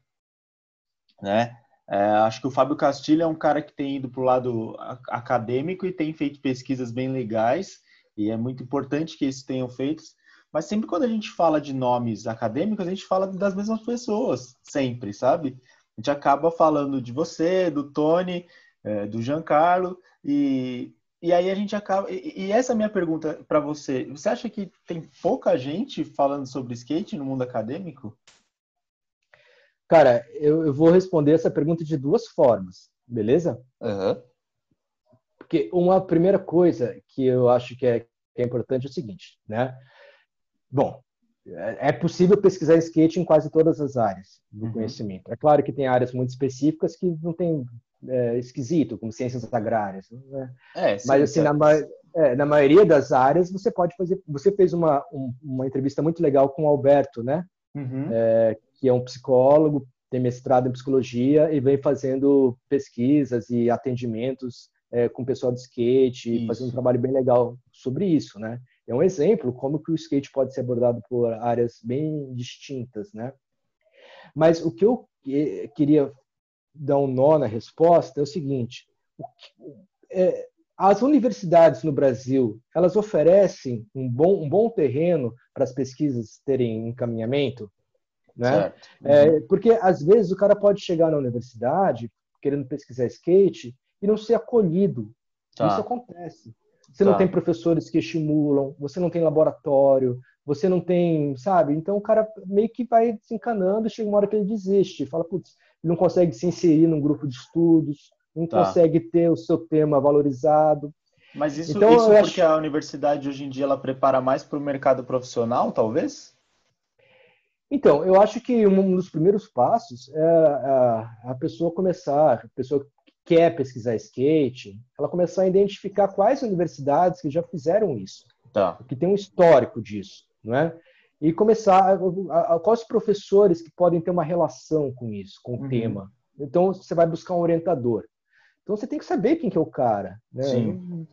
né? É, acho que o Fábio Castilho é um cara que tem ido para o lado acadêmico e tem feito pesquisas bem legais e é muito importante que isso tenham feito. Mas sempre quando a gente fala de nomes acadêmicos, a gente fala das mesmas pessoas, sempre, sabe? A gente acaba falando de você, do Tony, é, do Giancarlo, e, e aí a gente acaba. E, e essa é a minha pergunta para você. Você acha que tem pouca gente falando sobre skate no mundo acadêmico? Cara, eu, eu vou responder essa pergunta de duas formas, beleza? Uhum. Porque uma primeira coisa que eu acho que é, que é importante é o seguinte, né? Bom, é, é possível pesquisar skate em quase todas as áreas do uhum. conhecimento. É claro que tem áreas muito específicas que não tem é, esquisito, como ciências agrárias. Né? É, sim, Mas assim, na, é, na, maioria das áreas você pode fazer. Você fez uma, um, uma entrevista muito legal com o Alberto, né? Uhum. É, que é um psicólogo, tem mestrado em psicologia e vem fazendo pesquisas e atendimentos é, com o pessoal de skate, isso. fazendo um trabalho bem legal sobre isso, né? É um exemplo como que o skate pode ser abordado por áreas bem distintas, né? Mas o que eu queria dar um nó na resposta é o seguinte: é, as universidades no Brasil elas oferecem um bom, um bom terreno para as pesquisas terem encaminhamento, né? É, uhum. porque às vezes o cara pode chegar na universidade querendo pesquisar skate e não ser acolhido. Tá. Isso acontece. Você tá. não tem professores que estimulam, você não tem laboratório, você não tem, sabe? Então o cara meio que vai desencanando e chega uma hora que ele desiste, fala, putz, não consegue se inserir num grupo de estudos, não tá. consegue ter o seu tema valorizado. Mas isso, então, isso porque acho... a universidade hoje em dia ela prepara mais para o mercado profissional, talvez? Então, eu acho que um dos primeiros passos é a, pessoa começar, a pessoa quer pesquisar skate, ela começar a identificar quais universidades que já fizeram isso, tá. que tem um histórico disso, não é? e começar a, a, quais professores que podem ter uma relação com isso, com o uhum. tema. Então você vai buscar um orientador. Então você tem que saber quem que é o cara. Né? Sim.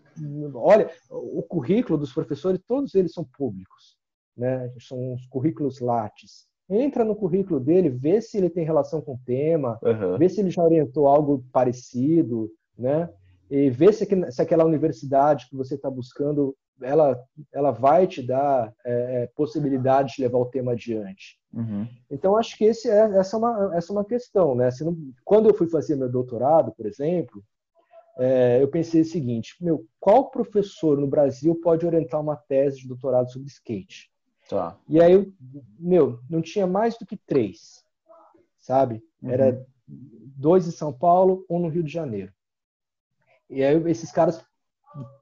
Olha, o currículo dos professores, todos eles são públicos, né? São os currículos Lattes. Entra no currículo dele, vê se ele tem relação com o tema, uhum. vê se ele já orientou algo parecido, né? E vê se, se aquela universidade que você está buscando ela, ela vai te dar é, é, possibilidade de levar o tema adiante. Uhum. Então, acho que esse é, essa, é uma, essa é uma questão. Né? Não, quando eu fui fazer meu doutorado, por exemplo, é, eu pensei o seguinte: meu, qual professor no Brasil pode orientar uma tese de doutorado sobre skate? Tá. E aí, meu, não tinha mais do que três, sabe? Uhum. Era dois em São Paulo, um no Rio de Janeiro. E aí, esses caras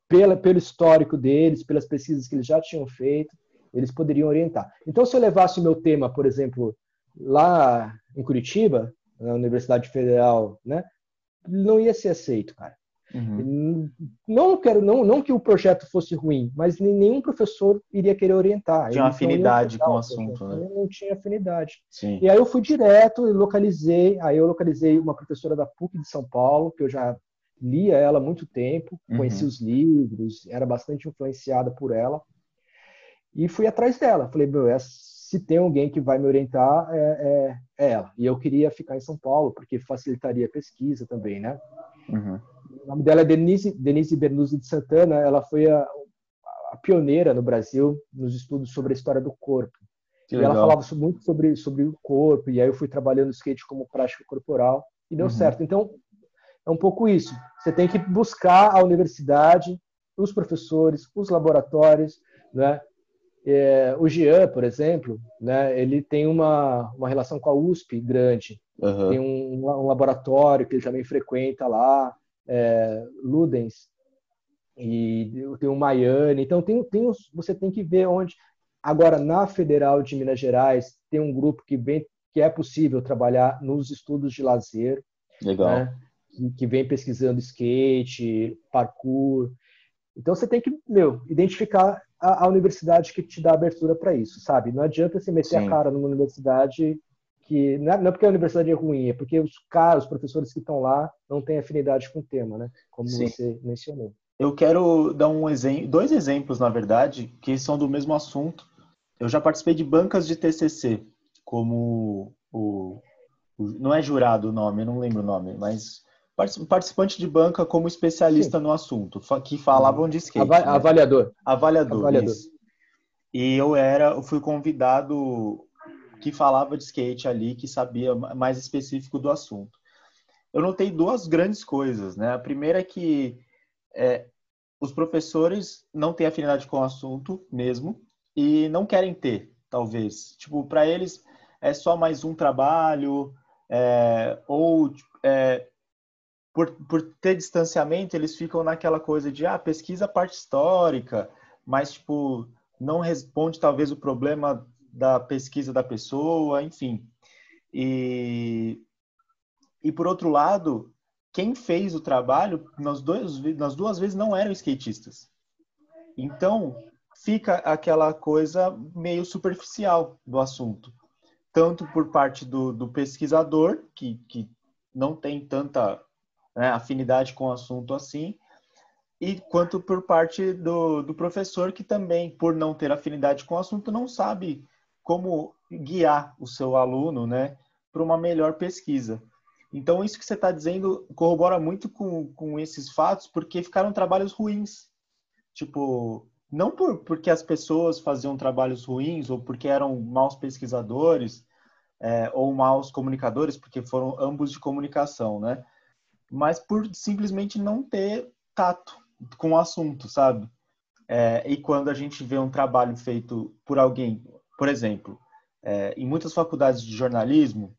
pela, pelo histórico deles, pelas pesquisas que eles já tinham feito, eles poderiam orientar. Então, se eu levasse o meu tema, por exemplo, lá em Curitiba, na Universidade Federal, né, não ia ser aceito, cara. Uhum. Não quero, não, não que o projeto fosse ruim, mas nenhum professor iria querer orientar. Tinha afinidade com o assunto, né? Não tinha afinidade. Sim. E aí eu fui direto e localizei, aí eu localizei uma professora da PUC de São Paulo, que eu já lia ela há muito tempo, uhum. conhecia os livros, era bastante influenciada por ela. E fui atrás dela. Falei, meu, é, se tem alguém que vai me orientar, é, é, é, ela. E eu queria ficar em São Paulo, porque facilitaria a pesquisa também, né? Uhum. O nome dela é Denise, Denise Bernuzzi de Santana. Ela foi a, a pioneira no Brasil nos estudos sobre a história do corpo. Que e legal. ela falava muito sobre, sobre o corpo, e aí eu fui trabalhando skate como prática corporal, e deu uhum. certo. Então, é um pouco isso. Você tem que buscar a universidade, os professores, os laboratórios, né? É, o Jean, por exemplo, né, ele tem uma, uma relação com a USP grande. Uhum. Tem um, um, laboratório que ele também frequenta lá, é, Ludens, e tem o Maiane. Então, tem, tem os, você tem que ver onde. Agora, na Federal de Minas Gerais, tem um grupo que, vem, que é possível trabalhar nos estudos de lazer. Legal. Né? que vem pesquisando skate, parkour. Então você tem que, meu, identificar a, a universidade que te dá abertura para isso, sabe? Não adianta você meter Sim. a cara numa universidade que não é, não é, porque a universidade é ruim, é porque os caras, os professores que estão lá não têm afinidade com o tema, né? Como Sim. você mencionou. Eu quero dar um exemplo, dois exemplos, na verdade, que são do mesmo assunto. Eu já participei de bancas de TCC, como o, o não é jurado o nome, eu não lembro o nome, mas participante de banca como especialista Sim. no assunto, que falavam de skate. Ava né? Avaliador. Avaliador. Avaliador. E eu era, eu fui convidado que falava de skate ali, que sabia mais específico do assunto. Eu notei duas grandes coisas, né? A primeira é que é, os professores não têm afinidade com o assunto mesmo e não querem ter, talvez. Tipo, para eles é só mais um trabalho, é, ou é, por, por ter distanciamento, eles ficam naquela coisa de, ah, pesquisa a parte histórica, mas, tipo, não responde talvez o problema da pesquisa da pessoa, enfim. E, e por outro lado, quem fez o trabalho, nas, dois, nas duas vezes, não eram skatistas. Então, fica aquela coisa meio superficial do assunto. Tanto por parte do, do pesquisador, que, que não tem tanta né, afinidade com o assunto assim, e quanto por parte do, do professor, que também, por não ter afinidade com o assunto, não sabe como guiar o seu aluno né, para uma melhor pesquisa. Então, isso que você está dizendo corrobora muito com, com esses fatos, porque ficaram trabalhos ruins. Tipo, não por, porque as pessoas faziam trabalhos ruins ou porque eram maus pesquisadores é, ou maus comunicadores, porque foram ambos de comunicação, né? Mas por simplesmente não ter tato com o assunto, sabe? É, e quando a gente vê um trabalho feito por alguém, por exemplo, é, em muitas faculdades de jornalismo,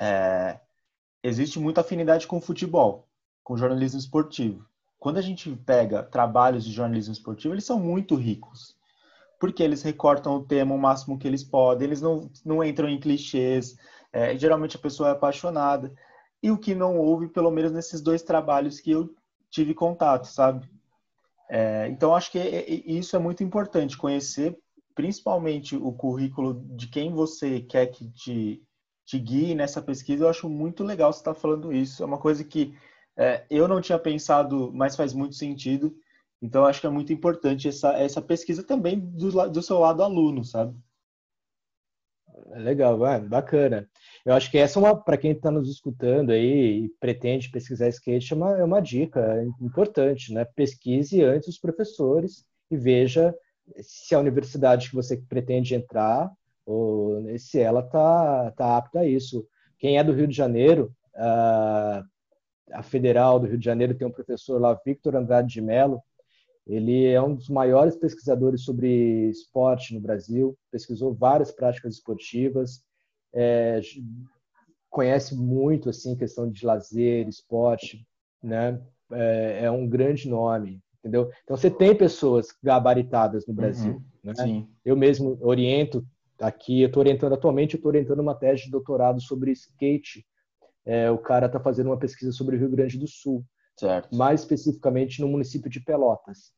é, existe muita afinidade com futebol, com jornalismo esportivo. Quando a gente pega trabalhos de jornalismo esportivo, eles são muito ricos. Porque eles recortam o tema o máximo que eles podem, eles não, não entram em clichês, é, geralmente a pessoa é apaixonada. E o que não houve, pelo menos nesses dois trabalhos que eu tive contato, sabe? É, então, acho que isso é muito importante, conhecer principalmente o currículo de quem você quer que te, te guie nessa pesquisa, eu acho muito legal você estar tá falando isso. É uma coisa que é, eu não tinha pensado, mas faz muito sentido. Então, acho que é muito importante essa, essa pesquisa também do, do seu lado aluno, sabe? Legal, é, bacana. Eu acho que essa é uma, para quem está nos escutando aí e pretende pesquisar skate, é uma, é uma dica importante, né? Pesquise antes os professores e veja se a universidade que você pretende entrar ou se ela tá, tá apta a isso. Quem é do Rio de Janeiro, a, a Federal do Rio de Janeiro tem um professor lá, Victor Andrade de Mello, ele é um dos maiores pesquisadores sobre esporte no Brasil, pesquisou várias práticas esportivas, é, conhece muito assim questão de lazer, esporte, né? É, é, um grande nome, entendeu? Então você tem pessoas gabaritadas no Brasil, uhum, né? Eu mesmo oriento aqui, eu estou orientando atualmente, eu estou orientando uma tese de doutorado sobre skate. É, o cara está fazendo uma pesquisa sobre o Rio Grande do Sul, certo. mais especificamente no município de Pelotas.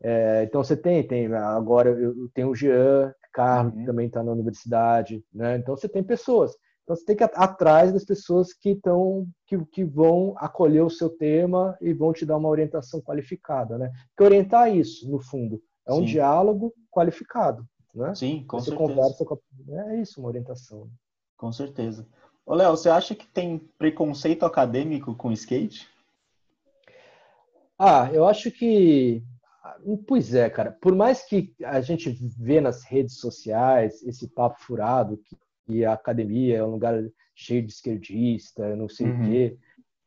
É, então você tem, tem agora eu tenho o Jean Carlos uhum. que também está na universidade, né? Então você tem pessoas. Então você tem que ir atrás das pessoas que estão que, que vão acolher o seu tema e vão te dar uma orientação qualificada, né? Porque orientar isso, no fundo, é um Sim. diálogo qualificado, né? Sim, com você certeza. conversa com a... é isso, uma orientação. Com certeza. Ô, Léo, você acha que tem preconceito acadêmico com skate? Ah, eu acho que Pois é, cara. Por mais que a gente vê nas redes sociais esse papo furado que, a academia é um lugar cheio de esquerdista, não sei uhum. o quê.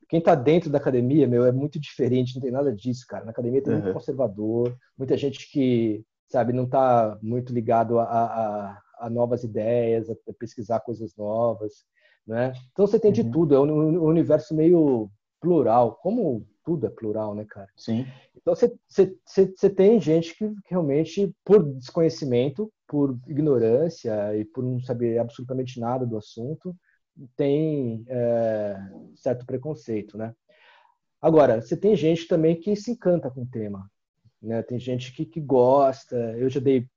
Quem está dentro da academia, meu, é muito diferente, não tem nada disso, cara. Na academia tem uhum. muito conservador, muita gente que, sabe, não está muito ligado a, a, a, novas ideias, a pesquisar coisas novas, né? Então você tem de uhum. tudo, é um universo meio plural, como tudo é plural, né, cara? Sim. Então você tem gente que, que, realmente, por desconhecimento, por ignorância e por não saber absolutamente nada do assunto, tem é, certo preconceito, né? Agora, você tem gente também que se encanta com o tema, né? Tem gente que, que gosta. Eu já dei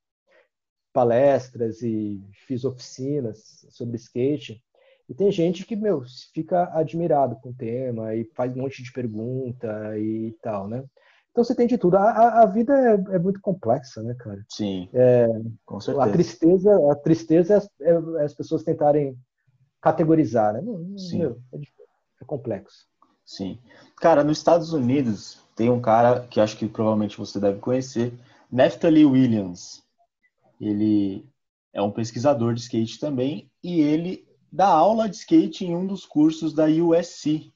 palestras e fiz oficinas sobre skate e tem gente que, meu, fica admirado com o tema e faz um monte de pergunta e tal, né? Então você tem de tudo. A, a vida é, é, muito complexa, né, cara? Sim. É, com certeza. A tristeza, a tristeza é, é as pessoas tentarem categorizar, né? Sim. Meu, é, é complexo. Sim. Cara, nos Estados Unidos tem um cara que acho que provavelmente você deve conhecer, Neftali Williams. Ele é um pesquisador de skate também e ele dá aula de skate em um dos cursos da USC,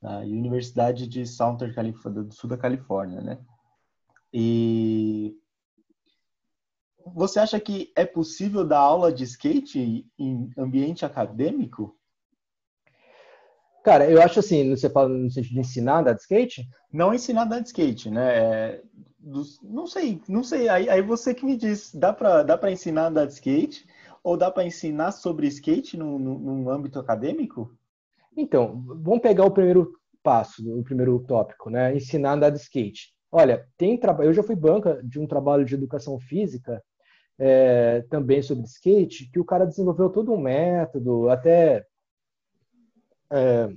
da Universidade de Southern California, do sul da Califórnia, né? E você acha que é possível dar aula de skate em ambiente acadêmico? Cara, eu acho assim, você fala no sentido de ensinar a andar de skate? Não ensinar a andar de skate, né? É, dos, não sei, não sei. Aí, aí você que me diz, dá para dá pra ensinar a andar de skate? Ou dá para ensinar sobre skate no, num âmbito acadêmico? Então, vamos pegar o primeiro passo, o primeiro tópico, né? Ensinar a andar de skate. Olha, tem trabalho. Eu já fui banca de um trabalho de educação física é, também sobre skate, que o cara desenvolveu todo um método, até é,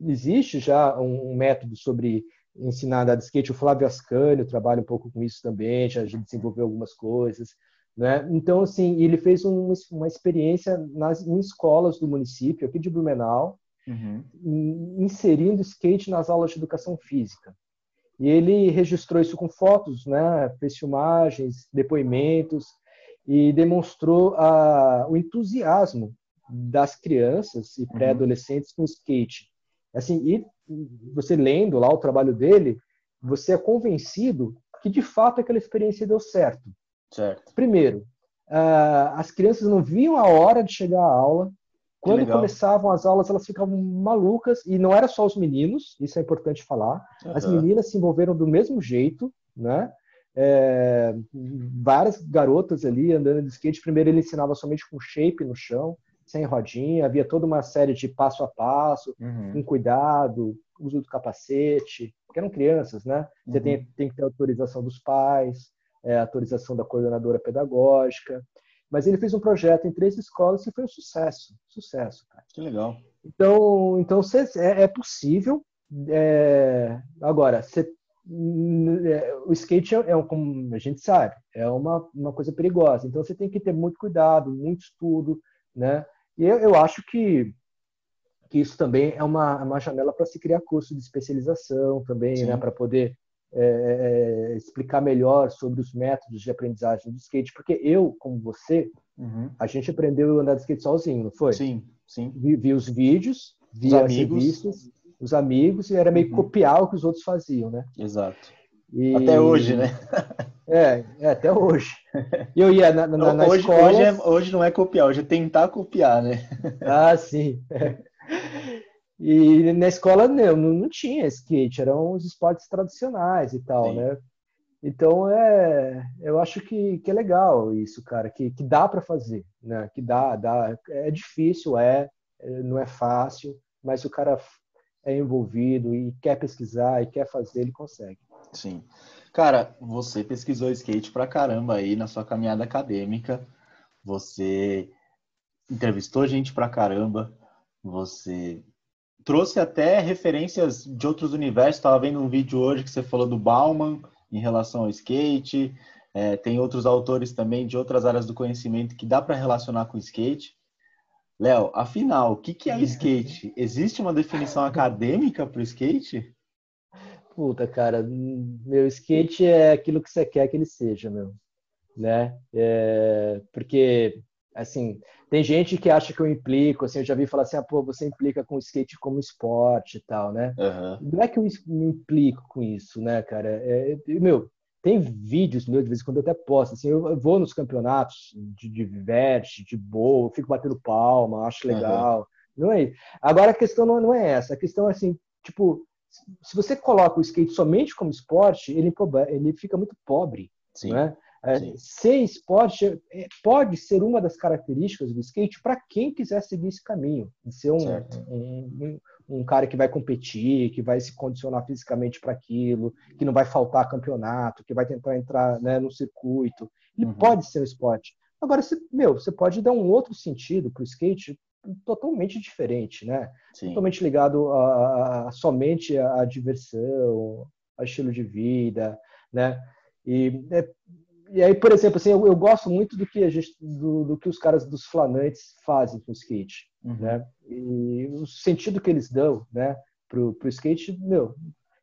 existe já um, um, método sobre ensinar a andar de skate. O Flávio Ascânio trabalha um pouco com isso também, já desenvolveu algumas coisas. Né? Então, assim, ele fez um, uma experiência nas, em escolas do município, aqui de Blumenau, uhum. inserindo skate nas aulas de educação física. E ele registrou isso com fotos, né? fez filmagens, depoimentos, e demonstrou a, o entusiasmo das crianças e uhum. pré-adolescentes com skate. Assim, e você lendo lá o trabalho dele, você é convencido que de fato aquela experiência deu certo. Certo. Primeiro, uh, as crianças não viam a hora de chegar à aula. Quando começavam as aulas, elas ficavam malucas, e não era só os meninos, isso é importante falar. Uhum. As meninas se envolveram do mesmo jeito, né? É, várias garotas ali andando de skate. Primeiro ele ensinava somente com shape no chão, sem rodinha. Havia toda uma série de passo a passo, uhum. com cuidado, uso do capacete, porque eram crianças, né? Você uhum. tem, tem que ter autorização dos pais, é, autorização da coordenadora pedagógica. Mas ele fez um projeto em três escolas e foi um sucesso, sucesso, cara. Que legal. Então, então é, é possível. É, agora, você é, o skate é, é, como a gente sabe, é uma, uma coisa perigosa. Então você tem que ter muito cuidado, muito estudo, né? E eu, eu acho que, que isso também é uma, uma janela para se criar curso de especialização também, Sim. né? Para poder é, é, explicar melhor sobre os métodos de aprendizagem do skate, porque eu, como você, uhum. a gente aprendeu a andar de skate sozinho, não foi? Sim, sim. Vi, vi os vídeos, vi os as amigos. revistas os amigos, e era meio uhum. copiar o que os outros faziam, né? Exato. E... Até hoje, né? É, é, até hoje. Eu ia na, na, na hoje, escola... Hoje, é, hoje não é copiar, hoje é tentar copiar, né? Ah, sim. É. [LAUGHS] E na escola não, não tinha skate, eram os esportes tradicionais e tal, sim. né? Então, é, eu acho que, que é legal isso, cara, que, que dá para fazer, né? Que dá, dá. É difícil, é, não é fácil, mas o cara é envolvido e quer pesquisar e quer fazer, ele consegue. Sim. Cara, você pesquisou skate pra caramba aí na sua caminhada acadêmica. Você entrevistou gente pra caramba. Você trouxe até referências de outros universos. Estava vendo um vídeo hoje que você falou do Bauman em relação ao skate. É, tem outros autores também de outras áreas do conhecimento que dá para relacionar com o skate. Léo, afinal, o que, que é o skate? Existe uma definição acadêmica para o skate? Puta, cara, meu skate é aquilo que você quer que ele seja, meu, né? É, porque, assim, tem gente que acha que eu implico, assim, eu já vi falar assim, ah, pô, você implica com o skate como esporte e tal, né? Uhum. Não é que eu me implico com isso, né, cara? É, meu, tem vídeos meus, de vez em quando eu até posto, assim, eu vou nos campeonatos de, de verte, de boa, fico batendo palma, acho legal. Uhum. Não é Agora a questão não, não é essa, a questão é assim, tipo, se você coloca o skate somente como esporte, ele, ele fica muito pobre, Sim. né? É, ser esporte é, pode ser uma das características do skate para quem quiser seguir esse caminho, de ser um, um, um, um, cara que vai competir, que vai se condicionar fisicamente para aquilo, que não vai faltar campeonato, que vai tentar entrar né, no circuito. Ele uhum. pode ser um esporte. Agora, você, meu, você pode dar um outro sentido para o skate totalmente diferente, né? Sim. Totalmente ligado a, a, a somente à diversão, ao estilo de vida, né? E é, e aí, por exemplo, assim, eu, eu, gosto muito do que a gente, do, do, que os caras dos flanantes fazem com o skate, uhum. né? E o sentido que eles dão, né, pro, pro skate, meu,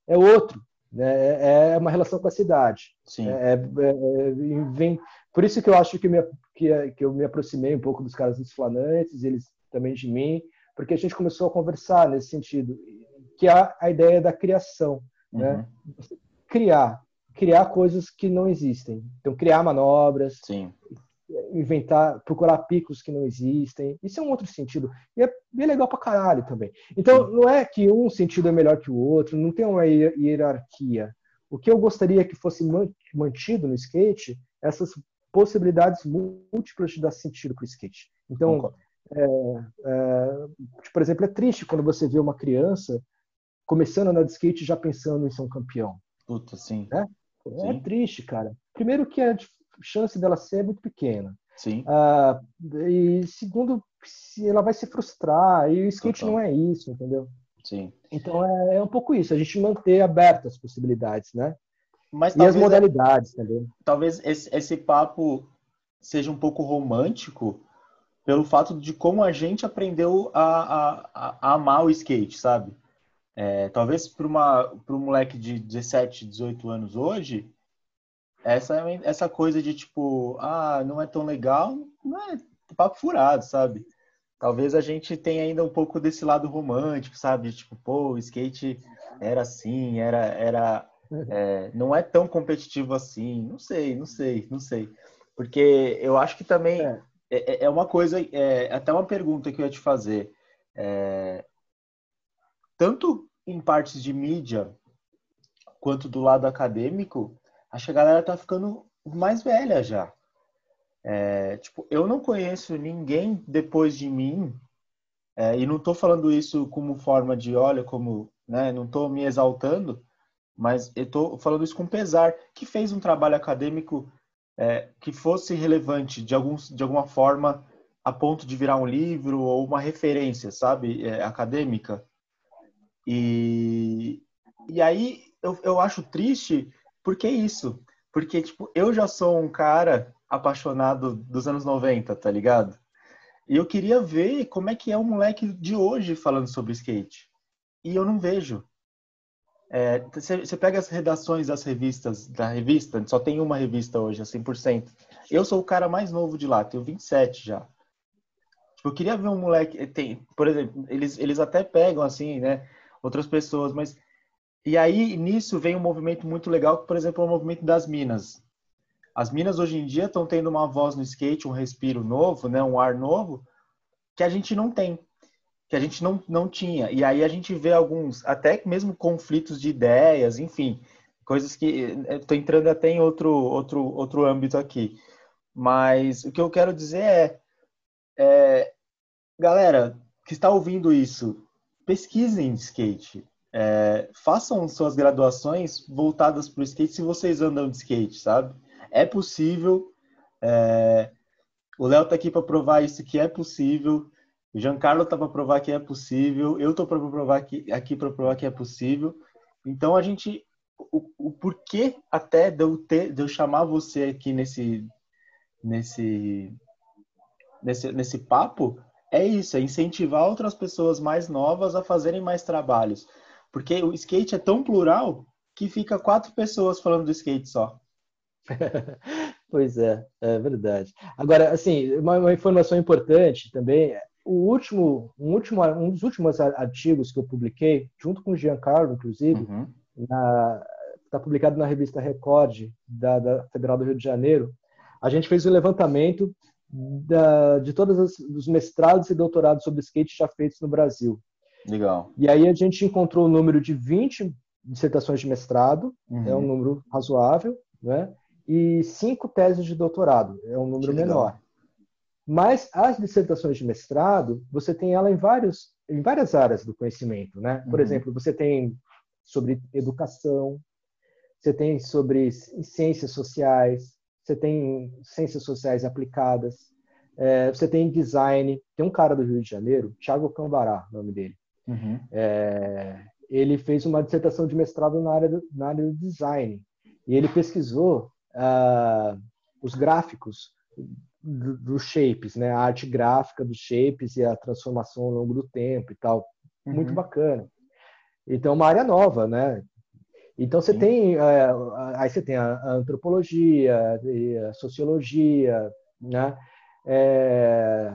é outro, né? É, é uma relação com a cidade. Sim. É, é, é, vem, por isso que eu acho que, me, que, que eu me aproximei um pouco dos caras dos flanantes, eles também de mim, porque a gente começou a conversar nesse sentido, que é a ideia da criação, né? uhum. né? Criar, criar coisas que não existem. Então, criar manobras, Sim. inventar, procurar picos que não existem. Isso é um outro sentido. E é bem legal pra caralho também. Então, não é que um sentido é melhor que o outro, não tem uma hierarquia. O que eu gostaria que fosse mantido no skate, essas possibilidades múltiplas de dar sentido para o skate. Então, é, é, por exemplo, é triste quando você vê uma criança começando a andar de skate já pensando em ser um campeão. Puta, sim. Né? É sim. triste, cara. Primeiro que a chance dela ser é muito pequena. Sim. Ah, e segundo, se ela vai se frustrar. E o skate Total. não é isso, entendeu? Sim. Então é, é, um pouco isso, a gente manter abertas as possibilidades, né? Mas e as modalidades, entendeu? Talvez esse, esse papo seja um pouco romântico pelo fato de como a gente aprendeu a, a, a amar o skate, sabe? É, talvez para um moleque de 17, 18 anos hoje, essa, essa coisa de tipo, ah, não é tão legal, não é papo furado, sabe? Talvez a gente tenha ainda um pouco desse lado romântico, sabe? De, tipo, pô, o skate era assim, era, era é, não é tão competitivo assim. Não sei, não sei, não sei. Porque eu acho que também é, é, é uma coisa, é até uma pergunta que eu ia te fazer. É, tanto em partes de mídia quanto do lado acadêmico, acho que a galera tá ficando mais velha já. É, tipo, eu não conheço ninguém depois de mim, é, e não estou falando isso como forma de, olha, como, né, não estou me exaltando, mas eu estou falando isso com pesar, que fez um trabalho acadêmico é, que fosse relevante de, alguns, de alguma forma a ponto de virar um livro ou uma referência, sabe, é, acadêmica. E, e aí eu, eu acho triste porque é isso. Porque, tipo, eu já sou um cara apaixonado dos anos 90, tá ligado? E eu queria ver como é que é o moleque de hoje falando sobre skate. E eu não vejo. É, você pega as redações das revistas, da revista, só tem uma revista hoje, a 100%. Eu sou o cara mais novo de lá, tenho 27 já. Tipo, eu queria ver um moleque, tem, por exemplo, eles, eles até pegam assim, né, outras pessoas, mas e aí nisso vem um movimento muito legal, por exemplo, é o movimento das minas. As minas hoje em dia estão tendo uma voz no skate, um respiro novo, né, um ar novo, que a gente não tem, que a gente não, não tinha. E aí a gente vê alguns, até mesmo conflitos de ideias, enfim, coisas que estou entrando até em outro, outro, outro âmbito aqui. Mas o que eu quero dizer é, é galera que está ouvindo isso, pesquisem skate. É, façam suas graduações voltadas para o skate se vocês andam de skate, sabe? É possível. É... O Léo tá aqui para provar isso que é possível. O Giancarlo tá para provar que é possível. Eu tô para provar que aqui para provar que é possível. Então a gente o, o porquê até de eu, ter, de eu chamar você aqui nesse nesse nesse nesse papo é isso, é incentivar outras pessoas mais novas a fazerem mais trabalhos. Porque o skate é tão plural que fica quatro pessoas falando do skate só. [LAUGHS] pois é, é verdade. Agora, assim, uma, uma, informação importante também, o último, um, último, um dos últimos artigos que eu publiquei, junto com o Giancarlo, inclusive, está uhum. publicado na revista Record, da, da, Federal do Rio de Janeiro, a gente fez um levantamento da, de todos os mestrados e doutorados sobre skate já feitos no Brasil. Legal. E aí a gente encontrou o um número de 20 dissertações de mestrado, uhum. é um número razoável, né? e cinco teses de doutorado, é um número menor. Mas as dissertações de mestrado, você tem ela em, vários, em várias áreas do conhecimento. Né? Por uhum. exemplo, você tem sobre educação, você tem sobre ciências sociais, você tem ciências sociais aplicadas, é, você tem design. Tem um cara do Rio de Janeiro, Thiago Cambará, nome dele. Uhum. É, ele fez uma dissertação de mestrado na área do, na área do design. E ele pesquisou uh, os gráficos dos do shapes, né? A arte gráfica dos shapes e a transformação ao longo do tempo e tal. Uhum. Muito bacana. Então, uma área nova, né? Então você Sim. tem, é, aí você tem a, antropologia, a sociologia, né? É,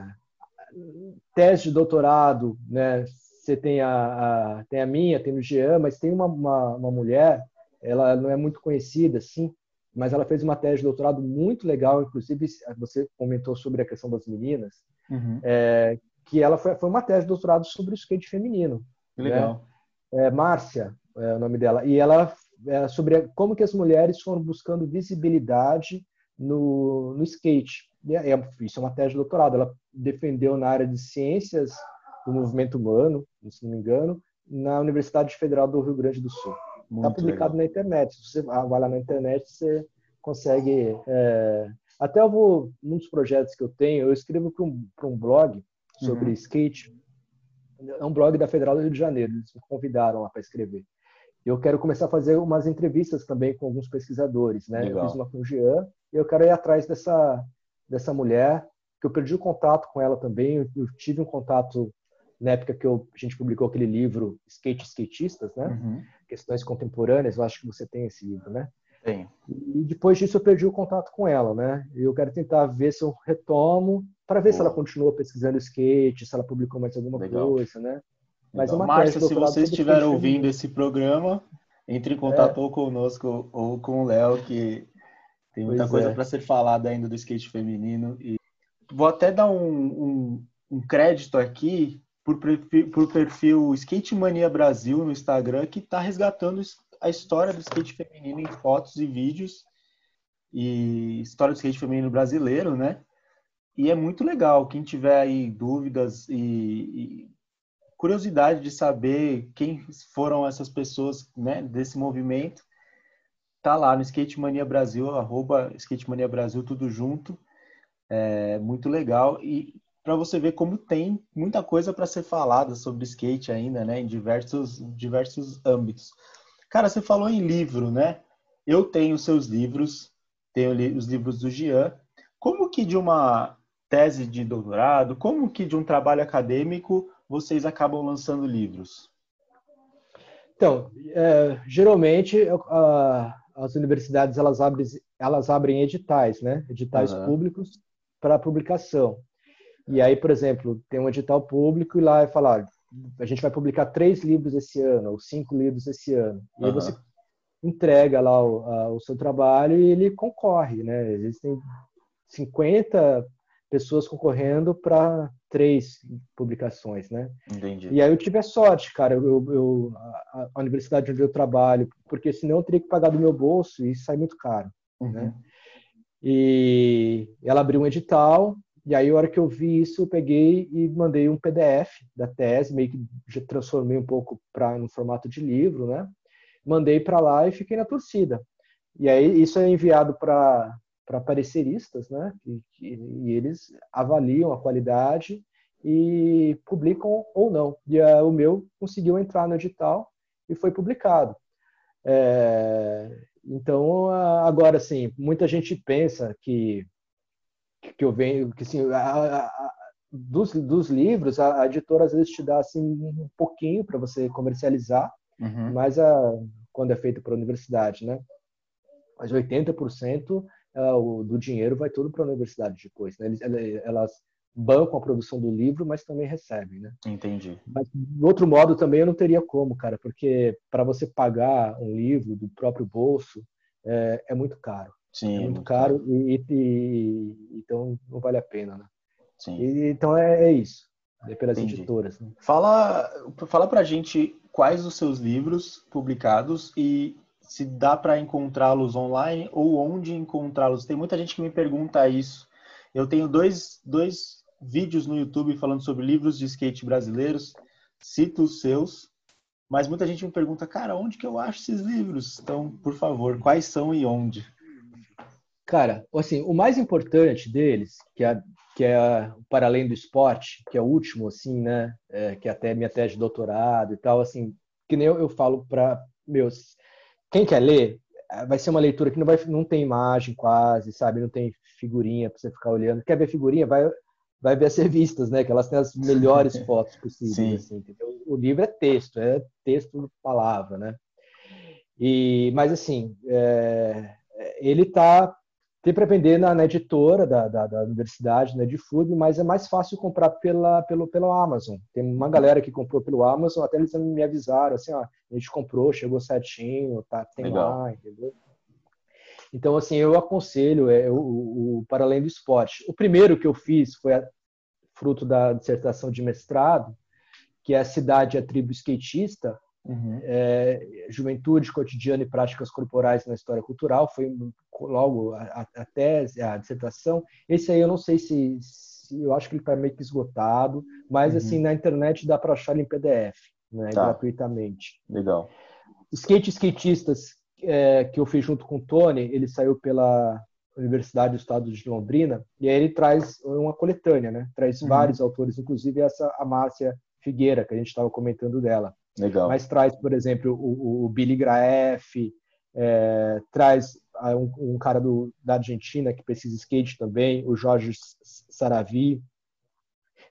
tese de doutorado, né? Você tem a, a, tem a minha, tem o Jean, mas tem uma, uma, uma, mulher, ela não é muito conhecida, assim, mas ela fez uma tese de doutorado muito legal, inclusive você comentou sobre a questão das meninas, uhum. é, que ela foi, foi uma tese de doutorado sobre o skate feminino. Né? Legal. Né? É, Márcia é o nome dela, e ela é sobre como que as mulheres foram buscando visibilidade no, no skate. É, é, isso é uma tese de doutorado. Ela defendeu na área de ciências do movimento humano, se não me engano, na Universidade Federal do Rio Grande do Sul. Está publicado legal. na internet. Se você vai lá na internet, você consegue. É... Até eu vou, num dos projetos que eu tenho, eu escrevo para um, um blog sobre uhum. skate. É um blog da Federal do Rio de Janeiro. Eles me convidaram lá para escrever. Eu quero começar a fazer umas entrevistas também com alguns pesquisadores, né? Legal. Eu fiz uma com o Jean e eu quero ir atrás dessa dessa mulher que eu perdi o contato com ela também. Eu tive um contato na época que eu, a gente publicou aquele livro Skate Skatistas, né? Uhum. Questões contemporâneas. Eu acho que você tem esse livro, né? Tem. E depois disso eu perdi o contato com ela, né? E eu quero tentar ver se eu retomo para ver Boa. se ela continua pesquisando skate, se ela publicou mais alguma Legal. coisa, né? Mas uma Márcia, se você estiver ouvindo esse programa, entre em contato é. ou conosco ou com o Léo, que tem muita pois coisa é. para ser falada ainda do skate feminino. E vou até dar um, um, um crédito aqui por perfil, por perfil Skate Mania Brasil no Instagram, que está resgatando a história do skate feminino em fotos e vídeos e história do skate feminino brasileiro, né? E é muito legal. Quem tiver aí dúvidas e, e curiosidade de saber quem foram essas pessoas, né, desse movimento, tá lá no Skate Mania Brasil, arroba Skate Mania Brasil, tudo junto. É muito legal. E para você ver como tem muita coisa para ser falada sobre skate ainda, né? Em diversos, diversos âmbitos. Cara, você falou em livro, né? Eu tenho seus livros, tenho os livros do Gian. Como que de uma tese de doutorado, como que de um trabalho acadêmico vocês acabam lançando livros? Então, é, geralmente a, as universidades elas abrem, elas abrem editais, né? Editais uhum. públicos para publicação. E aí, por exemplo, tem um edital público e lá é falar, a gente vai publicar três livros esse ano, ou cinco livros esse ano. E uhum. aí você entrega lá o, a, o, seu trabalho e ele concorre, né? Existem 50 pessoas concorrendo para três publicações, né? Entendi. E aí eu tive a sorte, cara, eu, eu a, a, universidade onde eu trabalho, porque senão eu teria que pagar do meu bolso e sai muito caro, uhum. né? E ela abriu um edital, e aí, a hora que eu vi isso, eu peguei e mandei um PDF da tese, meio que já transformei um pouco para no formato de livro, né? Mandei para lá e fiquei na torcida. E aí, isso é enviado para para pareceristas, né? E, e, eles avaliam a qualidade e publicam ou não. E a, o meu conseguiu entrar no edital e foi publicado. É, então, agora, assim, muita gente pensa que que eu venho, que assim, a, a, dos, dos livros, a, a, editora às vezes te dá assim um pouquinho para você comercializar, uhum. mas a, quando é feito para a universidade, né? Mas 80% uh, do dinheiro vai todo para a universidade depois. Né? Eles, elas bancam a produção do livro, mas também recebem, né? Entendi. Mas, de outro modo, também eu não teria como, cara, porque para você pagar um livro do próprio bolso é, é muito caro. Sim, é muito caro, caro. E, e, então não vale a pena, né? Sim. E, então é, é isso, é pelas Entendi. editoras. Né? Fala, fala pra gente quais os seus livros publicados e se dá para encontrá-los online ou onde encontrá-los. Tem muita gente que me pergunta isso. Eu tenho dois, dois vídeos no YouTube falando sobre livros de skate brasileiros, cito os seus, mas muita gente me pergunta, cara, onde que eu acho esses livros? Então, por favor, quais são e onde? Cara, assim, o mais importante deles, que é, que é para além do esporte, que é o último, assim, né, é, que é até minha tese de doutorado e tal, assim, que nem eu, eu falo para meus quem quer ler, eh, vai ser uma leitura que não, vai, não tem imagem quase, sabe? Não tem figurinha para você ficar olhando. Quer ver figurinha? Vai, vai ver as [LAUGHS] revistas, né? Que elas têm as melhores [LAUGHS] fotos possíveis. Assim, o livro é texto, é texto palavra, né? E, mas assim, é, ele está tem para vender na, na editora da, da, da, universidade, né, de Food, mas é mais fácil comprar pela, pelo, pelo Amazon. Tem uma galera que comprou pelo Amazon, até eles me avisaram, assim, ó, a gente comprou, chegou certinho, tá, tem Legal. lá, entendeu? Então, assim, eu aconselho é, o, o, Para Além do Esporte. O primeiro que eu fiz foi a, fruto da dissertação de mestrado, que é a cidade a tribo skatista, Uhum. É, Juventude, Cotidiano e Práticas Corporais na História Cultural, foi logo a, a, tese, a dissertação. Esse aí eu não sei se, se eu acho que ele está meio que esgotado, mas uhum. assim, na internet dá para achar ele em PDF, né, tá. gratuitamente. Legal. Skate Skatistas, é, que eu fiz junto com o Tony, ele saiu pela Universidade do Estado de Londrina, e aí ele traz uma coletânea, né? Traz uhum. vários autores, inclusive essa a Márcia Figueira, que a gente estava comentando dela. Legal. Mas traz, por exemplo, o, o Billy Graef, é, traz um, um, cara do, da Argentina que precisa skate também, o Jorge Saravi.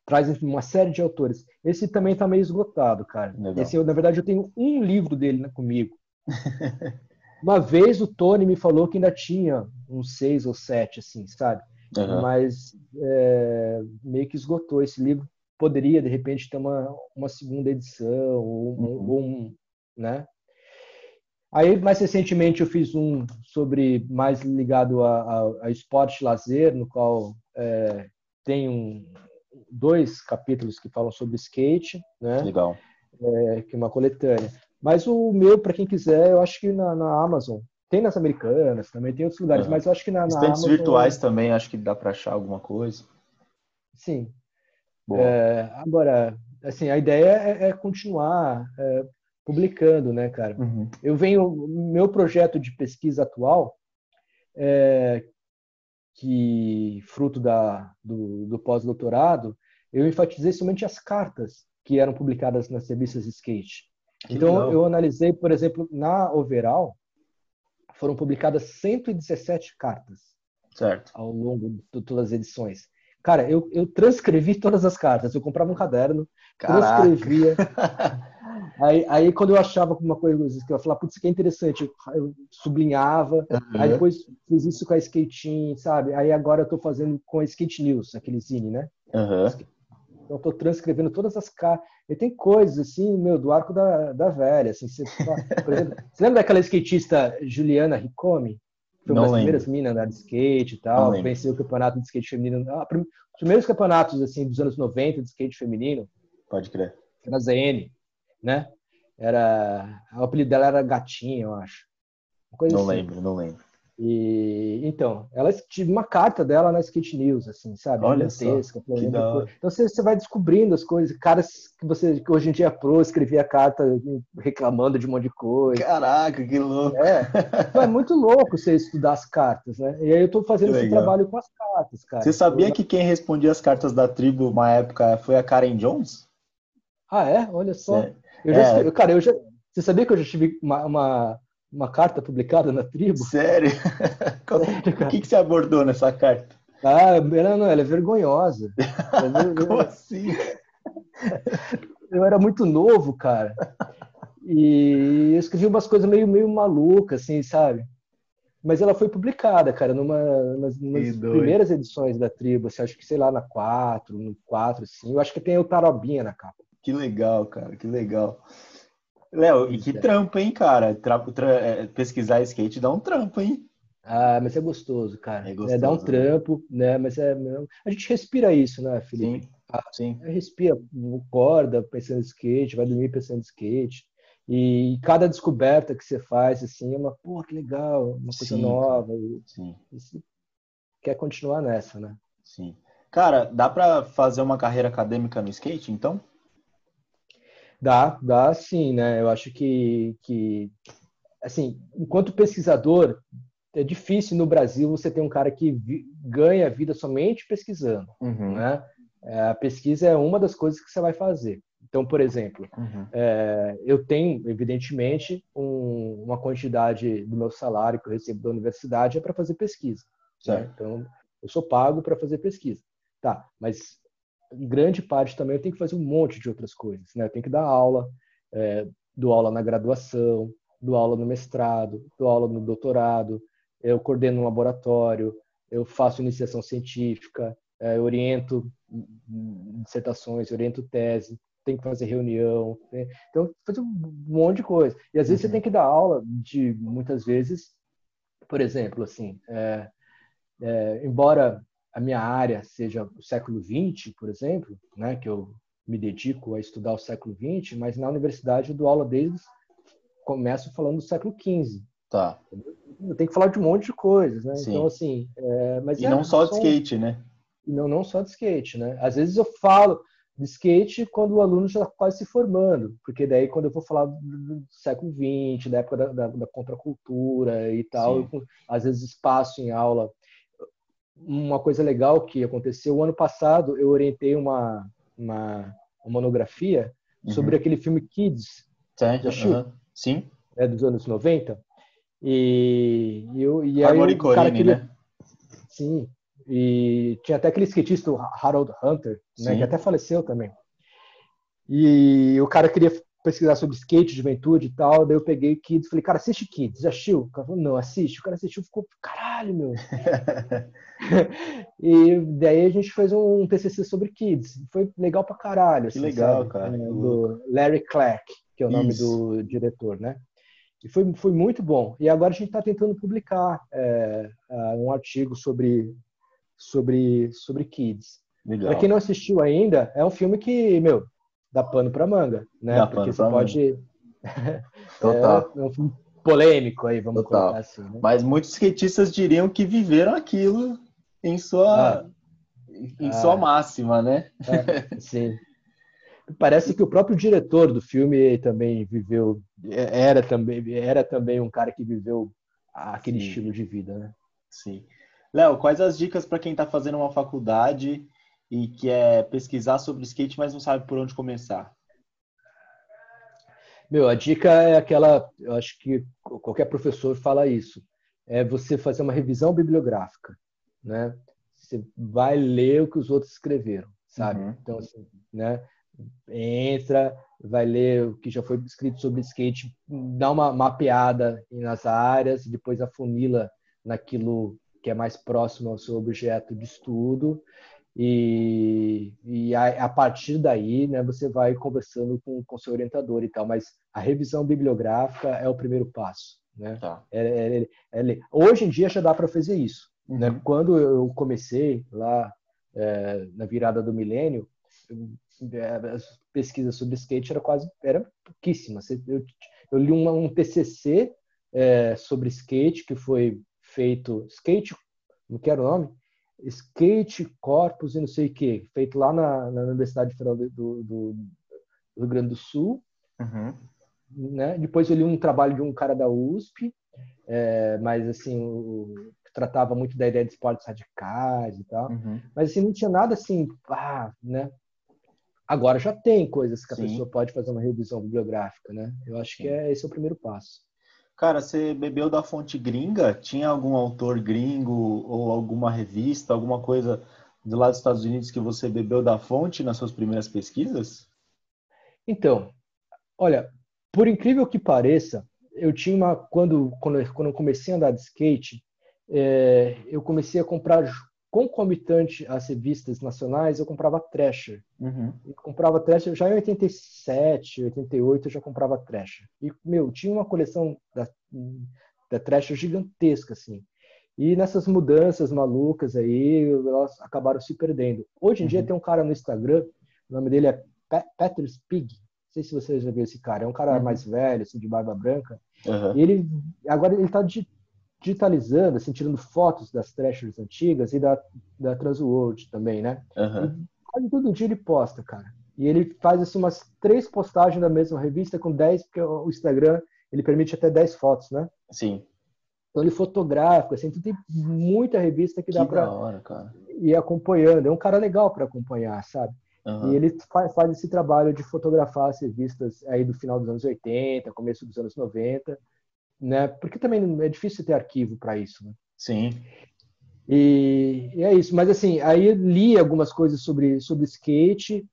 Traz enfim, uma série de autores. Esse também está meio esgotado, cara. Legal. Esse, na verdade, eu tenho um livro dele né, comigo. [LAUGHS] uma vez o Tony me falou que ainda tinha uns seis ou sete, assim, sabe? Uhum. Mas é, meio que esgotou esse livro poderia de repente ter uma, uma segunda edição ou, uhum. ou um, né? Aí mais recentemente eu fiz um sobre mais ligado a, a, a esporte lazer, no qual é, tem um, dois capítulos que falam sobre skate, né? Legal. É, que é uma coletânea. Mas o meu, para quem quiser, eu acho que na, na, Amazon tem nas americanas, também tem outros lugares, mas eu acho que na, na Amazon, virtuais também, acho que dá para achar alguma coisa. Sim, é, agora, assim, a ideia é, é continuar é, publicando, né, cara? Uhum. Eu venho, meu projeto de pesquisa atual, é, que fruto da, do, do pós-doutorado, eu enfatizei somente as cartas que eram publicadas nas revistas de skate. Que então, legal. eu analisei, por exemplo, na Overall, foram publicadas 117 cartas certo. ao longo de todas as edições. Cara, eu, eu transcrevi todas as cartas. Eu comprava um caderno, Caraca. transcrevia. aí, aí, quando eu achava alguma coisa que eu falava, putz, isso aqui é interessante, eu sublinhava. Uhum. Aí depois fiz isso com a Skating, sabe? Aí agora eu tô fazendo com a Skate News, aquele zine, né? Uhum. Então, eu tô transcrevendo todas as cartas. E tem coisas, assim, meu, do arco da, da velha. Assim, você, por exemplo, [LAUGHS] você lembra daquela skatista Juliana Ricomi? Foi uma das primeiras minas andar de skate e tal. Venceu o campeonato de skate feminino. Ah, os primeiros campeonatos assim dos anos 90 de skate feminino. Pode crer. Era ZN, né? Era o apelido dela era Gatinha, eu acho. não assim. lembro, não lembro. E então, ela tive uma carta dela na Skate News, assim, sabe? Olha só, Então você, você vai descobrindo as coisas, caras que você que hoje em dia é pro escrevia carta reclamando de um monte de coisa. Caraca, que louco! É, [LAUGHS] é muito louco você estudar as cartas, né? E aí eu tô fazendo esse trabalho com as cartas, cara. Você sabia que quem respondia as cartas da tribo uma época foi a Karen Jones? Ah, é? Olha só. É. Eu já, é. cara, eu já. Você sabia que eu já tive uma, uma uma carta publicada na tribo. Sério? [LAUGHS] o que, que você abordou nessa carta? Ah, ela não, ela é vergonhosa. [LAUGHS] Ela é Como assim? Eu era muito novo, cara. E eu escrevi umas coisas meio, meio malucas, assim, sabe? Mas ela foi publicada, cara, numa, nas, nas primeiras edições da tribo, assim, acho que, sei lá, na 4, no 4, assim. Eu acho que tem o Tarobinha na capa. Que legal, cara, que legal. Léo, e que trampo, hein, cara? Tra tra é, pesquisar skate dá um trampo, hein? Ah, mas é gostoso, cara. É gostoso. É, dá um né? trampo, né? Mas é. A gente respira isso, né, Felipe? Sim. Ah, sim. Respira, acorda pensando em skate, vai dormir pensando em skate. E cada descoberta que você faz, assim, é uma, pô, que legal, uma coisa sim, nova. E, sim. E quer continuar nessa, né? Sim. Cara, dá para fazer uma carreira acadêmica no skate, então? Dá, dá sim, né? Eu acho que, que assim, enquanto pesquisador, é difícil no Brasil você ter um cara que vi, ganha vida somente pesquisando, uhum. né? É, a pesquisa é uma das coisas que você vai fazer. Então, por exemplo, uhum. é, eu tenho, evidentemente, um, uma quantidade do meu salário que eu recebo da universidade é para fazer pesquisa. Né? Então, eu sou pago para fazer pesquisa. Tá, mas grande parte também eu tenho que fazer um monte de outras coisas, né? Eu tenho que dar aula, é, dou aula na graduação, dou aula no mestrado, dou aula no doutorado, eu coordeno um laboratório, eu faço iniciação científica, é, eu oriento dissertações, oriento tese, tem que fazer reunião, né? então fazer um monte de coisa. E às vezes uhum. você tem que dar aula de muitas vezes, por exemplo, assim, é, é, embora a minha área seja o século XX, por exemplo, né, que eu me dedico a estudar o século XX, mas na universidade eu dou aula desde começo falando do século XV. Tá. Eu tenho que falar de um monte de coisas, né? Sim. Então assim, é, mas e é, não só de skate, né? Não, não só de skate, né? Às vezes eu falo de skate quando o aluno já está quase se formando, porque daí quando eu vou falar do, século XX, da época da, da, da contracultura e tal, eu, às vezes espaço em aula. Uma coisa legal que aconteceu o ano passado, eu orientei uma uma, uma monografia uhum. sobre aquele filme Kids. Assistiu? Uhum. Sim. É dos anos 90. E, e, eu, e aí o cara queria... né? Sim. E tinha até aquele skatista, o Harold Hunter, né, que até faleceu também. E o cara queria pesquisar sobre skate, juventude e tal. Daí eu peguei Kids falei, cara, assiste Kids, assistiu? O cara falou, não, assiste. O cara assistiu ficou, caralho, meu. [LAUGHS] e daí a gente fez um TCC sobre Kids. Foi legal pra caralho. Assim, que legal, sabe? cara. É, do Larry Clark, que é o nome Isso. do diretor, né? E foi, foi muito bom. E agora a gente está tentando publicar é, um artigo sobre, sobre, sobre Kids. Para quem não assistiu ainda, é um filme que, meu, dá pano para manga, né? Dá Porque você pode. Total. [LAUGHS] é um filme polêmico aí, vamos Total. colocar assim. Né? Mas muitos skatistas diriam que viveram aquilo em sua, ah. em ah. sua máxima, né? É, sim. Parece que o próprio diretor do filme também viveu, era também, era também um cara que viveu aquele sim. estilo de vida, né? Sim. Léo, quais as dicas para quem está fazendo uma faculdade e quer pesquisar sobre skate, mas não sabe por onde começar? Meu, a dica é aquela, eu acho que qualquer professor fala isso, é você fazer uma revisão bibliográfica, né? Você vai ler o que os outros escreveram, sabe? Uhum. Então, assim, né? Entra, vai ler o que já foi escrito sobre skate, dá uma mapeada nas áreas, depois afunila naquilo que é mais próximo ao seu objeto de estudo e, e a, a, partir daí, né, você vai conversando com o seu orientador e tal. Mas a revisão bibliográfica é o primeiro passo. Né? Tá. É, é, é, hoje em dia já dá para fazer isso. Uhum. Né? Quando eu comecei lá é, na virada do milênio, é, as pesquisas sobre skate era quase era pouquíssimas. Eu, eu li um, um TCC é, sobre skate que foi feito skate, não quero o nome, skate, corpus e não sei o que, feito lá na, na Universidade Federal do, do, do, Rio Grande do Sul. Uhum. Né? Depois eu li um trabalho de um cara da USP, é, mas assim, o, tratava muito da ideia de esportes radicais e tal. Uhum. Mas assim, não tinha nada assim, ah, né? Agora já tem coisas que a Sim. pessoa pode fazer uma revisão bibliográfica, né? Eu acho Sim. que é, esse é o primeiro passo. Cara, você bebeu da fonte gringa? Tinha algum autor gringo ou alguma revista, alguma coisa do lado dos Estados Unidos que você bebeu da fonte nas suas primeiras pesquisas? Então, olha, por incrível que pareça, eu tinha uma quando quando, quando eu comecei a andar de skate, é, eu comecei a comprar concomitante às revistas nacionais, eu comprava Thrasher. Uhum. Eu comprava Thrasher já em 87, 88 eu já comprava Thrasher. E, meu, tinha uma coleção da, da Thrasher gigantesca, assim. E nessas mudanças malucas aí, elas acabaram se perdendo. Hoje em uhum. dia tem um cara no Instagram, o nome dele é Peter Spig. Não sei se você já viu esse cara. É um cara uhum. mais velho, assim, de barba branca. E ele, agora ele está digitalizando, assim, tirando fotos das trashers antigas e da, da Transworld também, né? Uhum. quase todo dia ele posta, cara. E ele faz assim, umas três postagens da mesma revista com 10, porque o Instagram ele permite até 10 fotos, né? Sim. Então ele fotografa, assim, então tem muita revista que, que dá para ir acompanhando. É um cara legal para acompanhar, sabe? Uhum. E ele faz, faz, esse trabalho de fotografar as revistas aí do final dos anos 80, começo dos anos 90, né? Porque também é difícil ter arquivo para isso, né? Sim. E, e, é isso. Mas assim, aí li algumas coisas sobre sobre skate.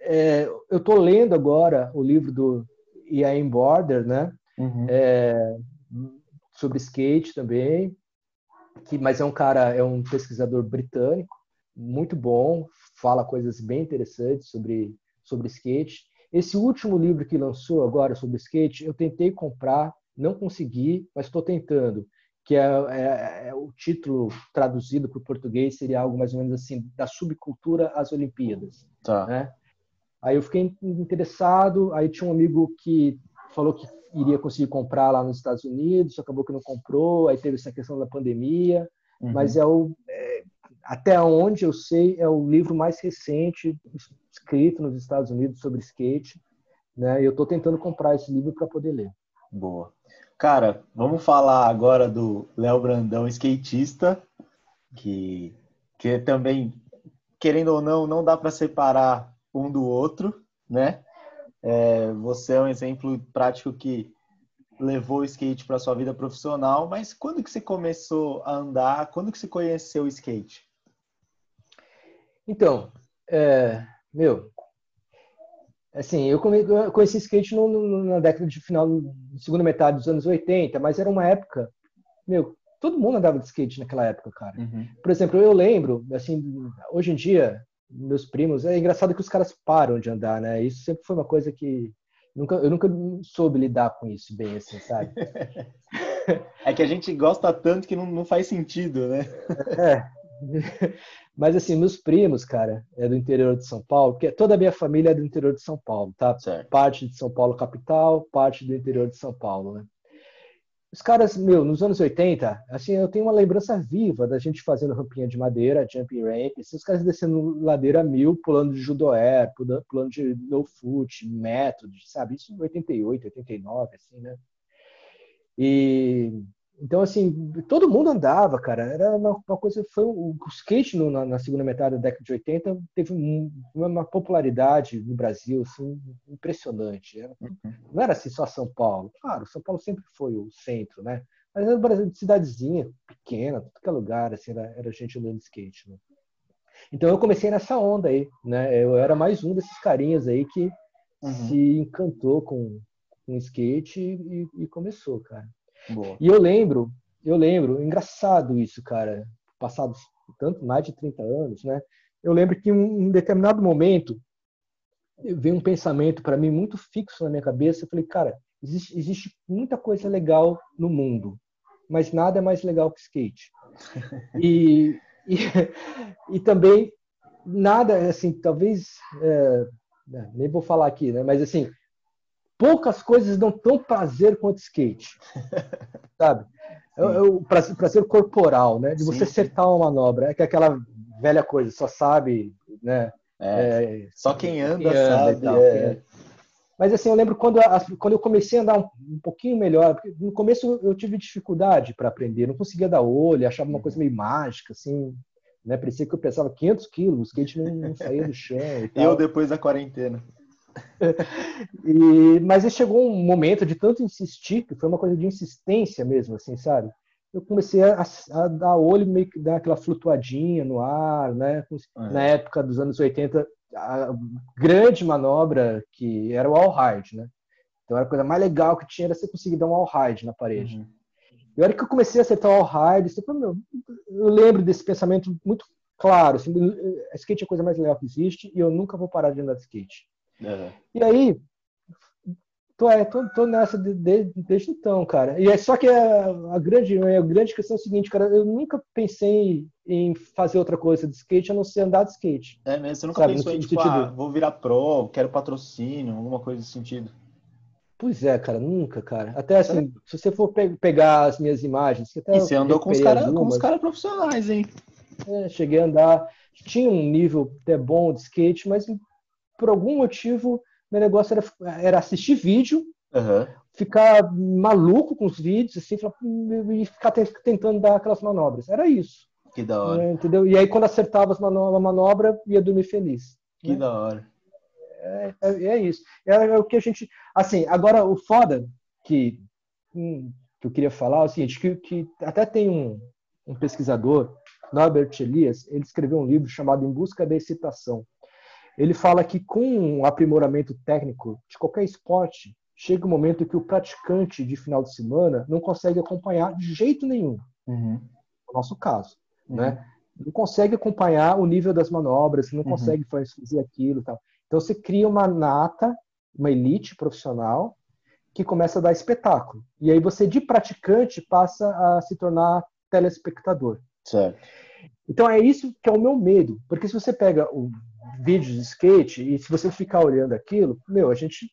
É, eu estou lendo agora o livro do Ian Border, né? uhum. é, sobre skate também, que, mas é um cara, é um pesquisador britânico, muito bom, fala coisas bem interessantes sobre, sobre skate. Esse último livro que lançou agora sobre skate, eu tentei comprar, não consegui, mas estou tentando. Que é, é, é, o título traduzido para o português seria algo mais ou menos assim da subcultura às Olimpíadas. Tá. Né? Aí eu fiquei interessado. Aí tinha um amigo que falou que iria conseguir comprar lá nos Estados Unidos, acabou que não comprou. Aí teve essa questão da pandemia. Uhum. Mas é o é, até onde eu sei é o livro mais recente escrito nos Estados Unidos sobre skate, né? E eu estou tentando comprar esse livro para poder ler. Boa. Cara, vamos falar agora do Léo Brandão, skatista, que, que também, querendo ou não, não dá para separar um do outro, né? É, você é um exemplo prático que levou o skate para sua vida profissional, mas quando que você começou a andar? Quando que você conheceu o skate? Então, é, meu, assim, eu conheci skate no, no, na década de final, segunda metade dos anos 80, mas era uma época, meu, todo mundo andava de skate naquela época, cara. Uhum. Por exemplo, eu lembro, assim, hoje em dia, meus primos, é engraçado que os caras param de andar, né? Isso sempre foi uma coisa que nunca, eu nunca soube lidar com isso bem, assim, sabe? [LAUGHS] é que a gente gosta tanto que não, não faz sentido, né? É. [LAUGHS] Mas assim, meus primos, cara, é do interior de São Paulo, porque toda a minha família é do interior de São Paulo, tá? Certo. Parte de São Paulo capital, parte do interior de São Paulo, né? Os caras, meu, nos anos 80, assim, eu tenho uma lembrança viva da gente fazendo rampinha de madeira, jumping ramp, assim, os caras descendo ladeira mil, pulando de judo air, pulando de no foot, método, sabe? Isso em 88, 89, assim, né? E então, assim, todo mundo andava, cara. Era uma, uma coisa. Foi o, o skate no, na, na, segunda metade da década de 80 teve um, uma popularidade no Brasil assim, impressionante. Era, uhum. não era assim só São Paulo. Claro, São Paulo sempre foi o centro, né? Mas era um Brasil de cidadezinha, pequena, todo que é lugar, assim, era, era gente andando de skate. Né? Então eu comecei nessa onda aí, né? Eu era mais um desses carinhas aí que uhum. se encantou com, com skate e, e começou, cara. Boa. E eu lembro, eu lembro, engraçado isso, cara, passados tanto mais de 30 anos, né? Eu lembro que em um determinado momento veio um pensamento para mim muito fixo na minha cabeça. Eu falei, cara, existe, existe muita coisa legal no mundo, mas nada é mais legal que skate. [LAUGHS] e, e, e também nada, assim, talvez, é, né, nem vou falar aqui, né? Mas assim, poucas coisas dão tão prazer quanto skate, [LAUGHS] sabe? É, é o prazer, prazer, corporal, né? De você sim, acertar uma manobra, é que é aquela velha coisa, só sabe, né? É, é, só quem anda, quem anda sabe. Tal, é. Mas assim, eu lembro quando, quando eu comecei a andar um, um pouquinho melhor, no começo eu tive dificuldade para aprender, não conseguia dar olho, achava uma coisa meio mágica, assim, né? Parecia que eu pesava 500 quilos, o skate não, não saía do chão. E [LAUGHS] tal. Eu depois da quarentena. [LAUGHS] e, mas chegou um momento de tanto insistir, que foi uma coisa de insistência mesmo, assim, sabe? Eu comecei a, a dar olho, meio que dar aquela flutuadinha no ar, né? É. Na época dos anos 80, a grande manobra que era o all hard, né? Então era a coisa mais legal que tinha era você conseguir dar um all hard na parede. Uhum. E a hora que eu comecei a acertar o all hard, eu, eu lembro desse pensamento muito claro, assim, skate é a coisa mais legal que existe e eu nunca vou parar de andar de skate. Uhum. E aí, tô, é, tô, tô nessa de, de, desde então, cara. E é só que a, a, grande, a grande questão é o seguinte, cara, eu nunca pensei em fazer outra coisa de skate a não ser andar de skate. É mesmo? Você nunca sabe, pensou em, tipo, ah, vou virar pro, quero patrocínio, alguma coisa desse sentido? Pois é, cara, nunca, cara. Até assim, é. se você for pe pegar as minhas imagens... Que até e você andou com os caras cara profissionais, hein? É, cheguei a andar... Tinha um nível até bom de skate, mas por algum motivo, meu negócio era, era assistir vídeo, uhum. ficar maluco com os vídeos, assim, e ficar tentando dar aquelas manobras. Era isso. Que da hora. É, entendeu? E aí, quando acertava as manobra, a manobra, ia dormir feliz. Que né? da hora. É, é, é isso. É, é, o que a gente. Assim, agora, o foda que, hum, que eu queria falar é o seguinte: que, que até tem um, um pesquisador, Norbert Elias, ele escreveu um livro chamado Em Busca da Excitação ele fala que com o aprimoramento técnico de qualquer esporte, chega um momento que o praticante de final de semana não consegue acompanhar de jeito nenhum. Uhum. No nosso caso, uhum. né? Não consegue acompanhar o nível das manobras, não uhum. consegue fazer aquilo, tal. Então você cria uma nata, uma elite profissional que começa a dar espetáculo. E aí você de praticante passa a se tornar telespectador. Certo. Então é isso que é o meu medo, porque se você pega o vídeo de skate e se você ficar olhando aquilo, meu, a gente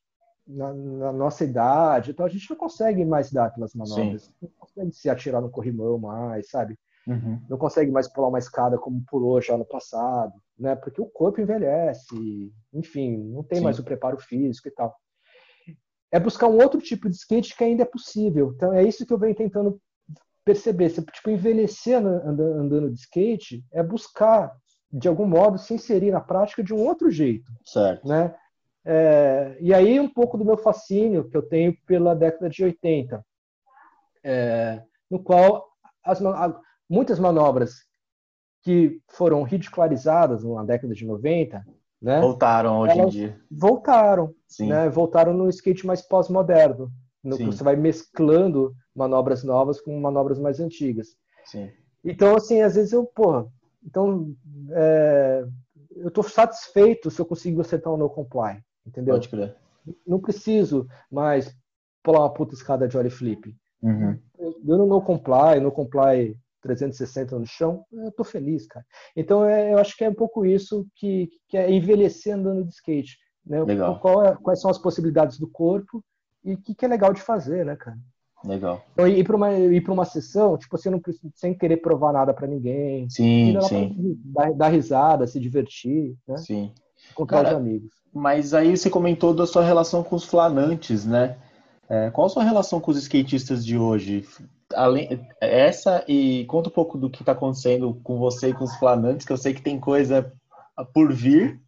na, na, nossa idade, então a gente não consegue mais dar aquelas manobras, Sim. não consegue se atirar no corrimão mais, sabe? Uhum. Não consegue mais pular uma escada como pulou já no passado, né? Porque o corpo envelhece, enfim, não tem Sim. mais o preparo físico e tal. É buscar um outro tipo de skate que ainda é possível. Então é isso que eu venho tentando perceber. Se, tipo, envelhecer andando, andando de skate é buscar de algum modo se inserir na prática de um outro jeito, certo? Né? É, e aí um pouco do meu fascínio que eu tenho pela década de 80, é, no qual as, muitas manobras que foram ridicularizadas na década de 90, né, voltaram hoje em dia. Voltaram, né, voltaram no skate mais pós-moderno, no que você vai mesclando manobras novas com manobras mais antigas. Sim. Então, assim, às vezes eu, porra, então, é, eu estou satisfeito se eu consigo acertar um no comply. Entendeu? Pode crer. Não preciso mais pular uma puta escada de ollie flip. Uhum. Dando no comply, no comply 360 no chão, eu tô feliz, cara. Então é, eu acho que é um pouco isso que, que é envelhecer andando de skate. Né? Legal. Qual é, quais são as possibilidades do corpo e o que, que é legal de fazer, né, cara? Legal. Então, ir para uma, ir uma sessão, tipo, você não precisa, sem querer provar nada para ninguém. Sim, sim. Dar, dar, risada, se divertir, né? Sim. Encontrar Cara, os amigos. Mas aí você comentou da sua relação com os flanantes, né? É, qual a sua relação com os skatistas de hoje? Além, essa e conta um pouco do que está acontecendo com você e com os flanantes, que eu sei que tem coisa por vir,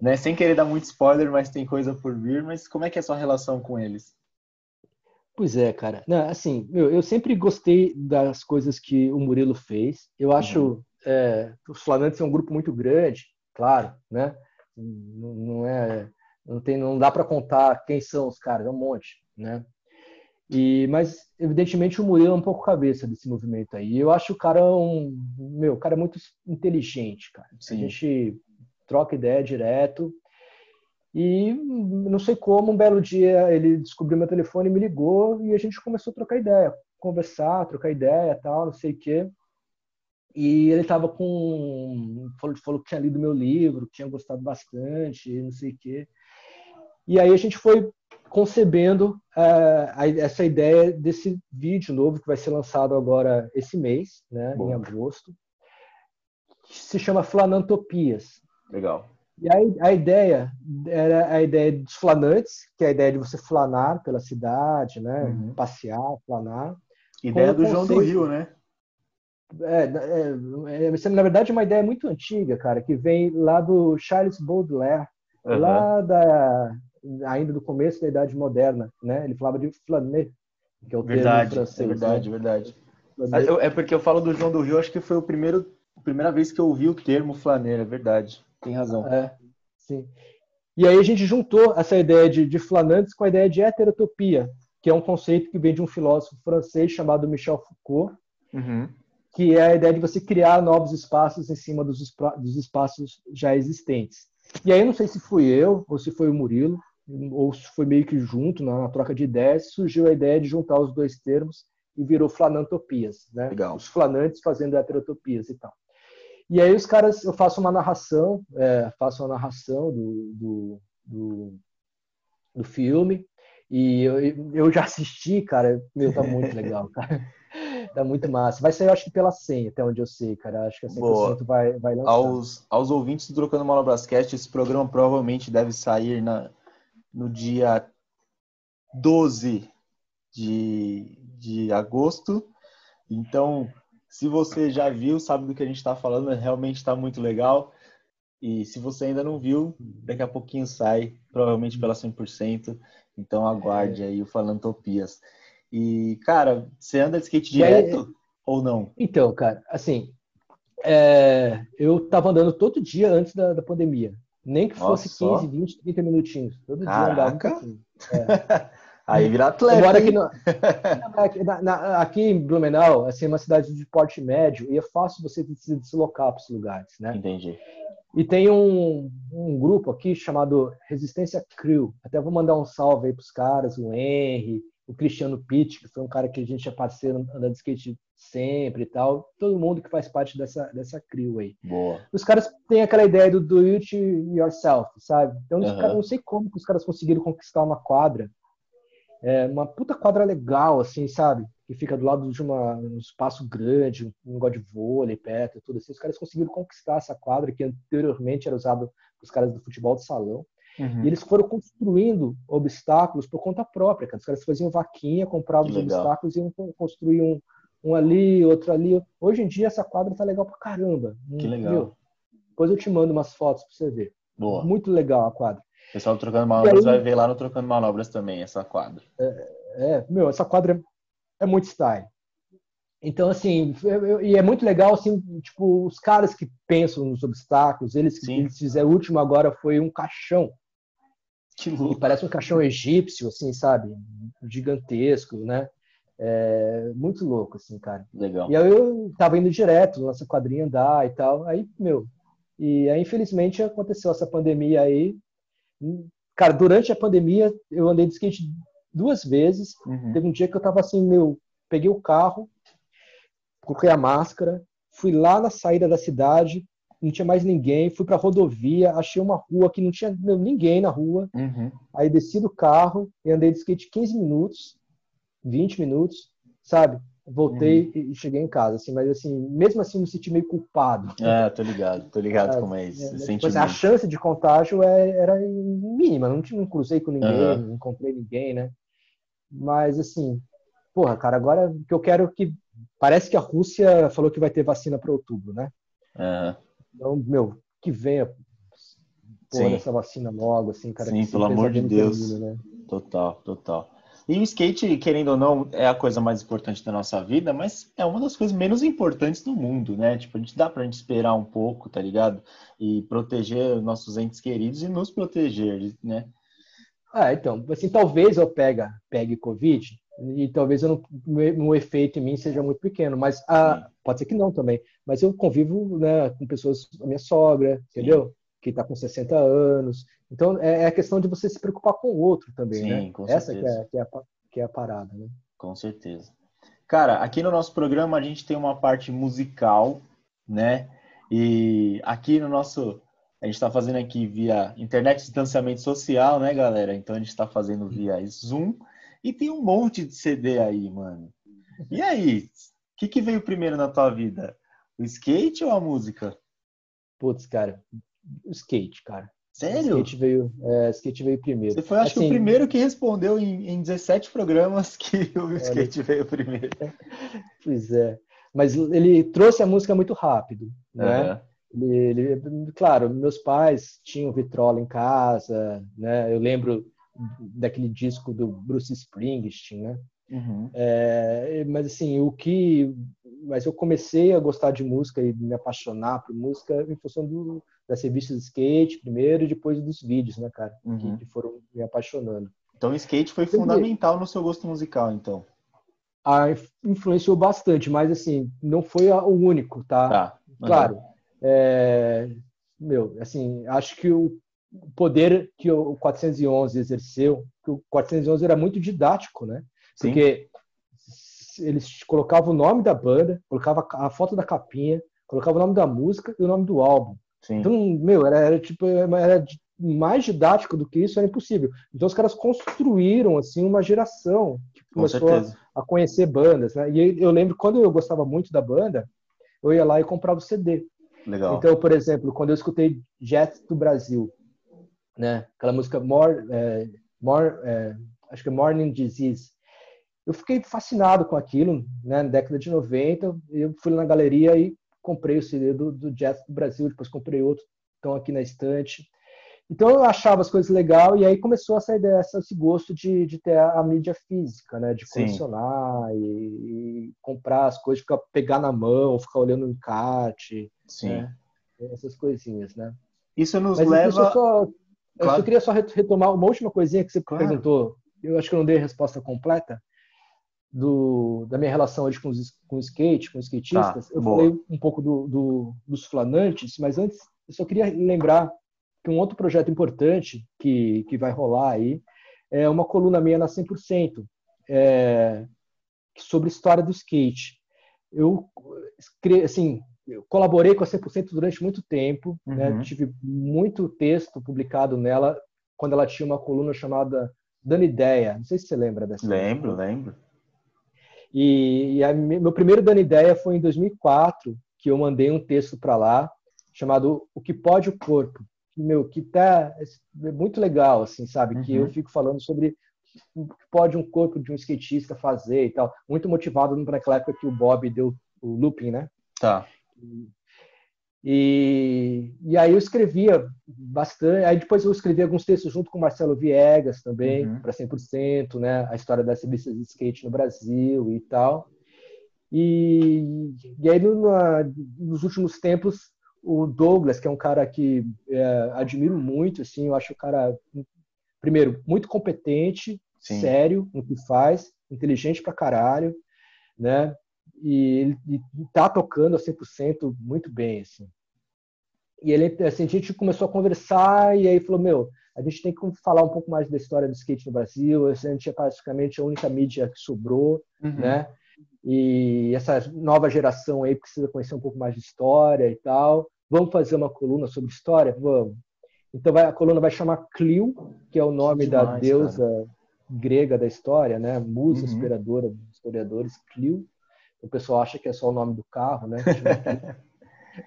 né? Sem querer dar muito spoiler, mas tem coisa por vir. Mas como é que é a sua relação com eles? Pois é, cara. Não, assim, eu, eu sempre gostei das coisas que o Murilo fez. Eu acho uhum. é, os Flanantes são um grupo muito grande, claro, né? não é não tem não dá para contar quem são os caras é um monte né e mas evidentemente o Murilo é um pouco cabeça desse movimento aí eu acho o cara um meu o cara é muito inteligente cara Sim. a gente troca ideia direto e não sei como um belo dia ele descobriu meu telefone me ligou e a gente começou a trocar ideia conversar trocar ideia tal não sei o quê e ele estava com. Falou, falou que tinha lido meu livro, que tinha gostado bastante, não sei o quê. E aí a gente foi concebendo uh, essa ideia desse vídeo novo que vai ser lançado agora esse mês, né, em agosto, que se chama Flanantopias. Legal. E aí a ideia era a ideia dos flanantes, que é a ideia de você flanar pela cidade, né, uhum. passear, flanar. Ideia do João do Rio, né? É, é, é, na verdade, é uma ideia muito antiga, cara, que vem lá do Charles Baudelaire, uhum. lá da, ainda do começo da Idade Moderna, né? Ele falava de flaner, que é o verdade, termo francês. É verdade, né? verdade. É porque eu falo do João do Rio, acho que foi o primeiro, a primeira vez que eu ouvi o termo flaner, é verdade. Tem razão. É, sim. E aí a gente juntou essa ideia de, de flanantes com a ideia de heterotopia, que é um conceito que vem de um filósofo francês chamado Michel Foucault, uhum que é a ideia de você criar novos espaços em cima dos, dos espaços já existentes. E aí, não sei se fui eu, ou se foi o Murilo, ou se foi meio que junto, na, na troca de ideias, surgiu a ideia de juntar os dois termos e virou flanantopias, né? Legal. Os flanantes fazendo heterotopias e tal. E aí os caras, eu faço uma narração, é, faço uma narração do, do, do, do filme, e eu, eu já assisti, cara, meu, tá muito [LAUGHS] legal, cara. Tá muito massa. Vai sair, eu acho que pela senha, até onde eu sei, cara. Acho que a 100% Boa. vai, vai lançar. Aos, aos ouvintes do Trocando Manobrascast, esse programa provavelmente deve sair na, no dia 12 de, de agosto. Então, se você já viu, sabe do que a gente está falando, realmente está muito legal. E se você ainda não viu, daqui a pouquinho sai, provavelmente pela 100%. Então aguarde aí o Falantopias. E, cara, você anda de skate direto aí, ou não? Então, cara, assim, é, eu tava andando todo dia antes da, da pandemia. Nem que fosse Nossa, 15, 20, 30 minutinhos. Todo Caraca. dia andava um É. [LAUGHS] Aí vira atleta. Aqui, no, [LAUGHS] na, na, aqui em Blumenau, assim, é uma cidade de porte médio, e é fácil você se deslocar para os lugares, né? Entendi. E tem um, um grupo aqui chamado Resistência Crew. Até vou mandar um salve aí para os caras, o Henry, o Cristiano Pitt, que foi um cara que a gente é parceiro andando de skate sempre e tal. Todo mundo que faz parte dessa, dessa crew aí. Boa. Os caras têm aquela ideia do do it yourself, sabe? Então, uhum. caras, não sei como que os caras conseguiram conquistar uma quadra é uma puta quadra legal, assim, sabe? Que fica do lado de uma, um espaço grande, um negócio de vôlei perto, tudo assim. Os caras conseguiram conquistar essa quadra que anteriormente era usada pelos caras do futebol de salão. Uhum. E eles foram construindo obstáculos por conta própria. Cara. Os caras faziam vaquinha, compravam os obstáculos e iam construir um, um ali, outro ali. Hoje em dia essa quadra tá legal pra caramba. Que legal. Depois eu te mando umas fotos pra você ver. Boa. Muito legal a quadra. O pessoal do Trocando Manobras aí, vai ver lá no Trocando Manobras também, essa quadra. É, é meu, essa quadra é muito style. Então, assim, e é muito legal, assim, tipo, os caras que pensam nos obstáculos, eles, que eles fizeram, o último agora foi um caixão. Que louco. parece um caixão egípcio, assim, sabe? Gigantesco, né? É, muito louco, assim, cara. Legal. E aí eu tava indo direto nessa quadrinha andar e tal, aí, meu, e aí infelizmente aconteceu essa pandemia aí, Cara, durante a pandemia, eu andei de skate duas vezes. Uhum. Teve um dia que eu tava assim, meu, peguei o carro, coloquei a máscara, fui lá na saída da cidade, não tinha mais ninguém, fui pra rodovia, achei uma rua que não tinha meu, ninguém na rua. Uhum. Aí desci do carro e andei de skate 15 minutos, 20 minutos, sabe? Voltei uhum. e cheguei em casa, assim, mas assim, mesmo assim me senti meio culpado. É, tô ligado, tô ligado é, como é isso. É, tipo, assim, a chance de contágio é, era mínima, não, não cruzei com ninguém, uhum. não encontrei ninguém, né? Mas assim, porra, cara, agora que eu quero que. Parece que a Rússia falou que vai ter vacina para outubro, né? Uhum. Então, meu, que venha porra, essa vacina logo, assim, cara. Sim, pelo amor de Deus. Termine, né? Total, total. E o skate, querendo ou não, é a coisa mais importante da nossa vida, mas é uma das coisas menos importantes do mundo, né? Tipo, a gente dá pra gente esperar um pouco, tá ligado? E proteger nossos entes queridos e nos proteger, né? Ah, então, assim, talvez eu pega, pegue Covid e talvez eu não, o efeito em mim seja muito pequeno, mas ah, pode ser que não também. Mas eu convivo né, com pessoas, a minha sogra, entendeu? Que está com 60 anos, então, é, é, a questão de você se preocupar com o outro também, Sim, né? Com Essa que é, que, é a, que é a parada, né? Com certeza. Cara, aqui no nosso programa a gente tem uma parte musical, né? E aqui no nosso. A gente está fazendo aqui via internet distanciamento social, né, galera? Então a gente está fazendo via Zoom. E tem um monte de CD aí, mano. E aí? O que, que veio primeiro na tua vida? O skate ou a música? Putz, cara, skate, cara. Sério? Skate veio, é, skate veio primeiro. Você foi, acho assim, que, o assim, primeiro que respondeu em, em 17 programas que [LAUGHS] o skate veio primeiro. [LAUGHS] Pois é. Mas ele trouxe a música muito rápido, né? Uhum. Ele, ele, claro, meus pais tinham vitrola em casa, né? Eu lembro daquele disco do Bruce Springsteen, né? Uhum. É, mas assim, o que, mas eu comecei a gostar de música e me apaixonar por música em função do, das revistas de skate primeiro e depois dos vídeos, né, cara, uhum. que, que, foram me apaixonando. Então, o skate foi fundamental no seu gosto musical, então. Ah, influenciou bastante, mas assim, não foi o único, tá? tá. Uhum. Claro. É, meu, assim, acho que o poder que o 411 exerceu, que o 411 era muito didático, né? Sim. Porque eles colocavam o nome da banda, colocava a foto da capinha, colocava o nome da música e o nome do álbum. Sim. Então, meu, era, era tipo, era mais didático do que isso, era impossível. Então os caras construíram assim uma geração que começou a, a, conhecer bandas, né? E eu lembro quando eu gostava muito da banda, eu ia lá e comprava o CD. Legal. Então, por exemplo, quando eu escutei Jet do Brasil, né? Aquela música More, é, More é, acho que é Morning Disease. Eu fiquei fascinado com aquilo, né? Na década de 90, eu fui na galeria e comprei o CD do, do Jazz do Brasil, depois comprei outro, estão aqui na estante. Então eu achava as coisas legal e aí começou essa ideia, esse gosto de, de ter a, a mídia física, né? De colecionar e, e, comprar as coisas, ficar pegar na mão, ficar olhando o encarte, Sim. Né? essas coisinhas, né? Isso nos Mas leva. Eu só, claro. eu só queria só retomar uma última coisinha que você claro. perguntou. Eu acho que eu não dei a resposta completa do, da minha relação hoje com, os, com o skate, com os skatistas. Tá, eu boa. falei um pouco do, do, dos flanantes, mas antes eu só queria lembrar que um outro projeto importante que, que vai rolar aí é uma coluna minha na 100%, é, sobre história do skate. Eu, assim, eu colaborei com a 100% durante muito tempo, né? uhum. né? tive muito texto publicado nela quando ela tinha uma coluna chamada Dando Ideia. Não sei se você lembra dessa. Lembro, lembro. E, e a, meu primeiro Dando Ideia foi em 2004, que eu mandei um texto para lá chamado O que pode o corpo, meu que tá é muito legal, assim, sabe? Uhum. Que eu uhum. fico falando sobre o que pode um corpo de um skatista fazer e tal. Muito motivado naquela época que o Bob deu o looping, né? Tá. E, e aí eu escrevia bastante. Aí depois eu escrevi alguns textos junto com Marcelo Viegas também, uhum. para 100%, né? A história das revistas de skate no Brasil e tal. E, e aí no, na, nos últimos tempos o Douglas, que é um cara que é, admiro muito, assim, eu acho o cara, primeiro, muito competente, Sim. sério no que faz, inteligente pra caralho, né? E ele tá tocando a 100% muito bem, assim. E ele, assim, a gente começou a conversar e aí falou, meu, a gente tem que falar um pouco mais da história do skate no Brasil, a gente é praticamente a única mídia que sobrou, uhum. né? E essa nova geração aí precisa conhecer um pouco mais de história e tal. Vamos fazer uma coluna sobre história? Vamos. Então vai, a coluna vai chamar Clio, que é o nome demais, da deusa cara. grega da história, né? Musa uhum. inspiradora dos historiadores, Clio. O pessoal acha que é só o nome do carro, né?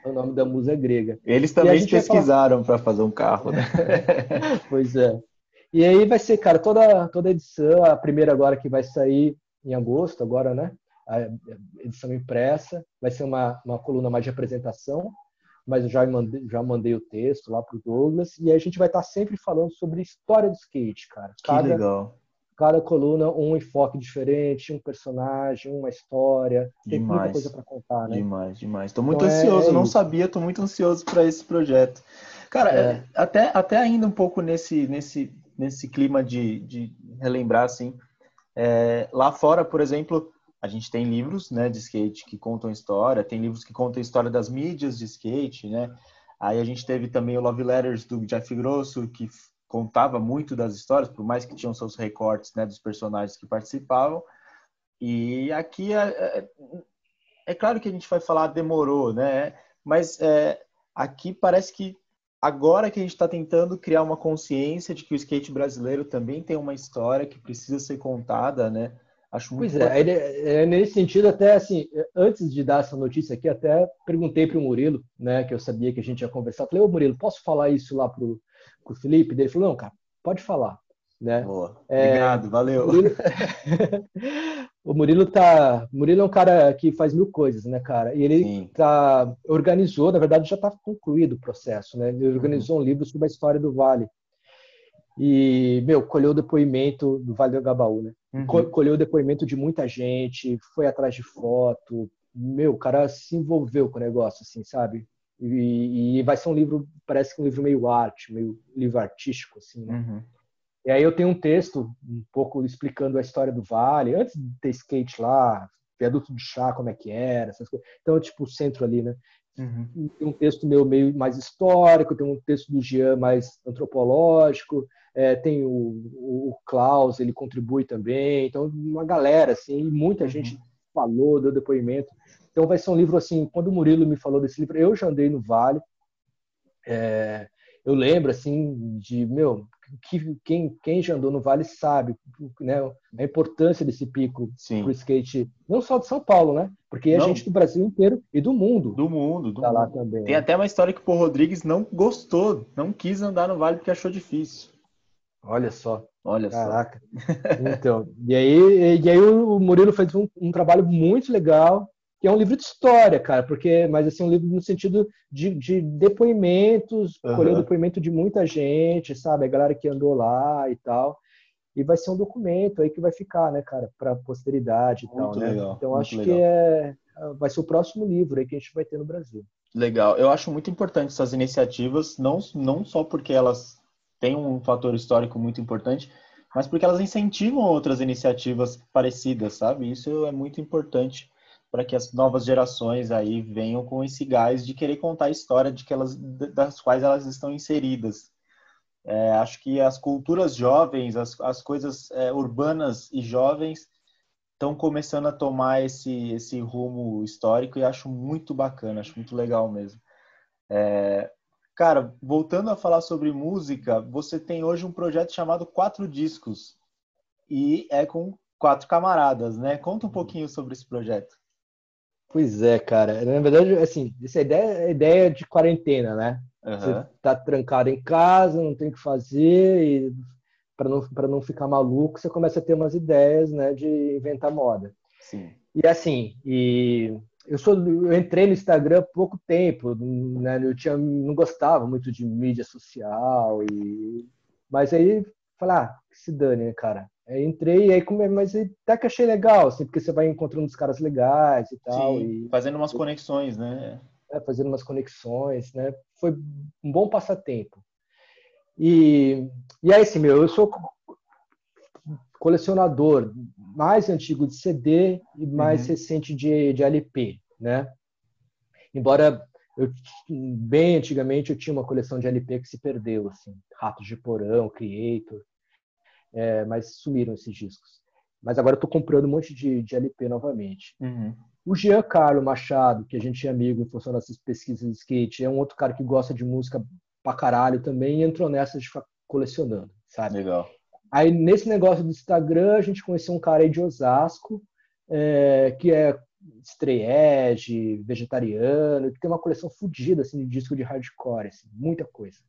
é [LAUGHS] o nome da musa grega. Eles também pesquisaram para fazer um carro, né? [LAUGHS] pois é. E aí vai ser, cara, toda toda edição, a primeira agora que vai sair em agosto, agora, né? A edição impressa, vai ser uma, uma coluna mais de apresentação mas eu já mandei, já mandei o texto lá para o Douglas, e a gente vai estar sempre falando sobre história do skate, cara. Cada, que legal. Cada coluna, um enfoque diferente, um personagem, uma história. Tem demais. muita coisa para contar, né? Demais, demais. Estou muito então, é, ansioso, é, não sabia, estou muito ansioso para esse projeto. Cara, é. até, até ainda um pouco nesse, nesse, nesse clima de, de relembrar, assim, é, lá fora, por exemplo, a gente tem livros né, de skate que contam história, tem livros que contam a história das mídias de skate, né? Aí a gente teve também o Love Letters do Jeff Grosso, que contava muito das histórias, por mais que tinham seus recortes né, dos personagens que participavam. E aqui é, é, é claro que a gente vai falar demorou, né? Mas é, aqui parece que agora que a gente está tentando criar uma consciência de que o skate brasileiro também tem uma história que precisa ser contada, né? Acho muito pois é, é, nesse sentido, até assim, antes de dar essa notícia aqui, até perguntei para o Murilo, né, que eu sabia que a gente ia conversar. Falei, ô Murilo, posso falar isso lá para o Felipe? Ele falou, não, cara, pode falar. Né? Boa. É, Obrigado, valeu. O Murilo... [LAUGHS] o Murilo tá. O Murilo é um cara que faz mil coisas, né, cara? E ele Sim. tá organizou, na verdade já está concluído o processo, né? Ele organizou uhum. um livro sobre a história do Vale. E, meu, colheu o depoimento do Vale do Agabaú, né? Uhum. Colheu o depoimento de muita gente, foi atrás de foto. Meu, o cara se envolveu com o negócio, assim, sabe? E, e vai ser um livro, parece que um livro meio arte, meio livro artístico, assim, né? Uhum. E aí eu tenho um texto um pouco explicando a história do Vale, antes de ter skate lá, viaduto de chá, como é que era, essas coisas. Então, tipo, o centro ali, né? Uhum. Tem um texto meu meio mais histórico, tem um texto do Jean mais antropológico, é, tem o, o, Klaus, ele contribui também, então uma galera, assim, muita uhum. gente falou, deu depoimento. Então vai ser um livro assim, quando o Murilo me falou desse livro, eu já andei no Vale, é, eu lembro assim de, meu, que, quem, quem já andou no Vale sabe né, a importância desse pico para o skate, não só de São Paulo, né? Porque é gente do Brasil inteiro e do mundo. Do mundo, do tá mundo. lá também. Tem até uma história que o Paul Rodrigues não gostou, não quis andar no Vale porque achou difícil. Olha só. Olha Caraca. só. Então, e aí, e aí o Murilo fez um, um, trabalho muito legal, que é um livro de história, cara, porque, mas assim, um livro no sentido de, de depoimentos, uhum. colheu depoimento de muita gente, sabe? A galera que andou lá e tal. E vai ser um documento aí que vai ficar, né, cara, para posteridade e muito tal, né? Legal, então acho legal. que é vai ser o próximo livro aí que a gente vai ter no Brasil. Legal. Eu acho muito importante essas iniciativas, não, não só porque elas têm um fator histórico muito importante, mas porque elas incentivam outras iniciativas parecidas, sabe? Isso é muito importante para que as novas gerações aí venham com esse gás de querer contar a história de que elas, das quais elas estão inseridas. É, acho que as culturas jovens, as, as coisas é, urbanas e jovens estão começando a tomar esse, esse rumo histórico e acho muito bacana, acho muito legal mesmo. É, cara, voltando a falar sobre música, você tem hoje um projeto chamado Quatro Discos e é com quatro camaradas, né? Conta um uhum. pouquinho sobre esse projeto. Pois é, cara. Na verdade, assim, essa ideia é ideia de quarentena, né? Uhum. Você tá trancado em casa, não tem o que fazer e para não, para não ficar maluco, você começa a ter umas ideias, né, de inventar moda. Sim. E assim, e eu sou eu entrei no Instagram há pouco tempo, né, eu tinha não gostava muito de mídia social e mas aí falar, ah, que se dane, né, cara. Aí entrei e aí mas até que achei legal, assim, porque você vai encontrando os caras legais e tal Sim, e fazendo umas conexões, né? É, fazendo umas conexões, né? Foi um bom passatempo. E, e aí, assim, meu, eu sou colecionador mais antigo de CD e mais uhum. recente de, de LP, né? Embora eu, bem antigamente eu tinha uma coleção de LP que se perdeu, assim, Ratos de Porão, Creator, é, mas sumiram esses discos. Mas agora eu estou comprando um monte de, de LP novamente. Uhum. O Giancarlo Machado, que a gente é amigo em função dessas pesquisas de skate, é um outro cara que gosta de música pra caralho também e entrou nessa de ficar colecionando, sabe? Legal. Aí nesse negócio do Instagram, a gente conheceu um cara aí de Osasco, é, que é estreege, vegetariano, que tem uma coleção fodida assim, de disco de hardcore, assim, muita coisa.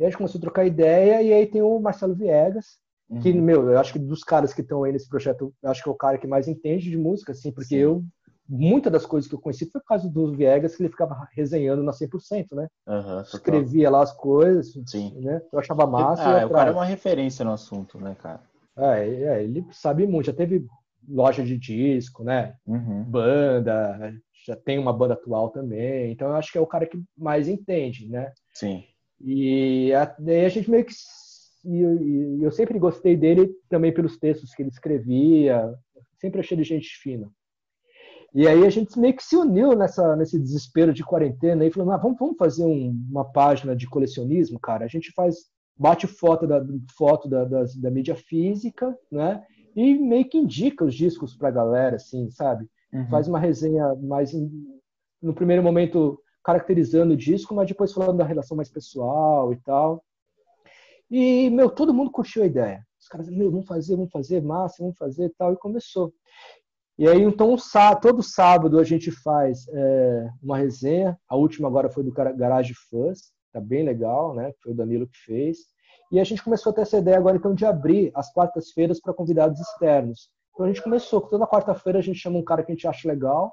E a gente começou a trocar ideia, e aí tem o Marcelo Viegas, que, uhum. meu, eu acho que dos caras que estão aí nesse projeto, eu acho que é o cara que mais entende de música, assim, porque Sim. eu muitas das coisas que eu conheci foi por causa do Viegas, que ele ficava resenhando na 100%, né? Uhum, Escrevia lá as coisas, Sim. né? Eu achava massa. Ah, o cara é uma referência no assunto, né, cara? É, é, ele sabe muito. Já teve loja de disco, né? Uhum. Banda, já tem uma banda atual também. Então eu acho que é o cara que mais entende, né? Sim. E daí a gente meio que. E eu, eu sempre gostei dele também pelos textos que ele escrevia. Sempre achei ele gente fina. E aí a gente meio que se uniu nessa, nesse desespero de quarentena e falou, ah, vamos, vamos fazer um, uma página de colecionismo, cara. A gente faz, bate foto da, foto da, da, da mídia física, né? E meio que indica os discos pra galera, assim, sabe? Uhum. Faz uma resenha mais, no primeiro momento, caracterizando o disco, mas depois falando da relação mais pessoal e tal. E, meu, todo mundo curtiu a ideia. Os caras, meu, vamos fazer, vamos fazer, massa, vamos fazer e tal. E começou. E aí, então, todo sábado a gente faz é, uma resenha. A última agora foi do Garage Fuzz, tá bem legal, né? Foi o Danilo que fez. E a gente começou a ter essa ideia agora, então, de abrir as quartas-feiras para convidados externos. Então, a gente começou, toda quarta-feira a gente chama um cara que a gente acha legal,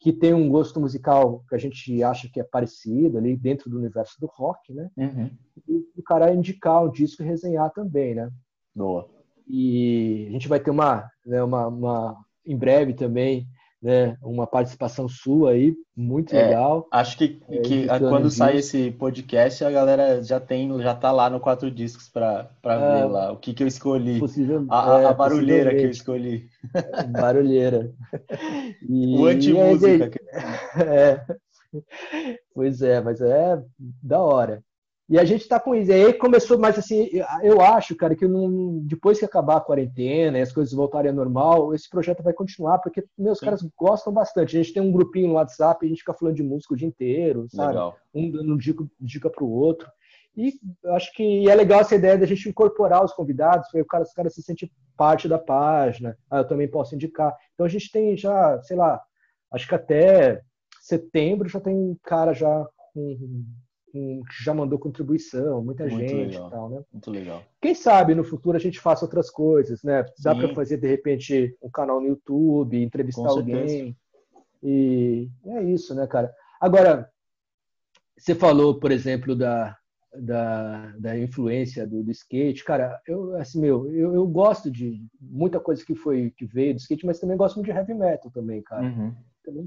que tem um gosto musical que a gente acha que é parecido ali dentro do universo do rock, né? Uhum. E o cara indicar um disco e resenhar também, né? Boa. E a gente vai ter uma, né, uma, uma em breve também, né, uma participação sua aí, muito é, legal. Acho que, é, que quando sai esse podcast, a galera já tem, já tá lá no Quatro Discos para é, ver lá o que, que eu escolhi. A, a, é, barulheira que eu escolhi. [LAUGHS] Barulheira. [LAUGHS] E, o anti-música. [LAUGHS] É, pois é, mas é da hora. E a gente está com isso. E aí começou, mas assim, eu acho, cara, que não, depois que acabar a quarentena e as coisas voltarem ao normal, esse projeto vai continuar, porque meus Sim. caras gostam bastante. A gente tem um grupinho no WhatsApp, a gente fica falando de música o dia inteiro, sabe? Legal. Um dando dica, dica para o outro. E acho que é legal essa ideia da gente incorporar os convidados, o cara, os caras se sentem parte da página, ah, eu também posso indicar. Então a gente tem já, sei lá, acho que até setembro já tem cara já com que já mandou contribuição, muita Muito gente legal. e tal, né? Muito legal. Quem sabe no futuro a gente faça outras coisas, né? Dá para fazer de repente um canal no YouTube, entrevistar alguém. E é isso, né, cara? Agora, você falou, por exemplo, da, da, da influência do, do, skate, cara, eu assim, meu, eu, eu gosto de muita coisa que foi que veio do skate, mas também gosto muito de heavy metal também, cara. Uhum.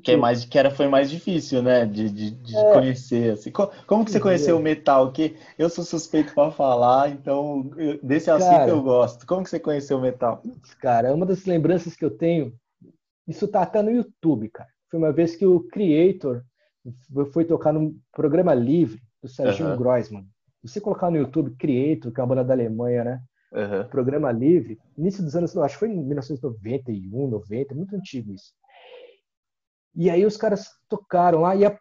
Que é mais que era foi mais difícil, né, de, de, de é. conhecer. Assim. Como, como, que você conheceu o metal? Que eu sou suspeito para falar, então eu, desse assunto cara, eu gosto. Como que você conheceu o metal? Cara, uma das lembranças que eu tenho, isso tá até no YouTube, cara. Foi uma vez que o Creator foi tocar num programa livre do Serginho uhum. Groisman. Você colocar no YouTube Creator, que é uma banda da Alemanha, né? Uhum. Programa livre, início dos anos, acho que foi em 1991, 90, muito antigo isso. E aí os caras tocaram lá, e a,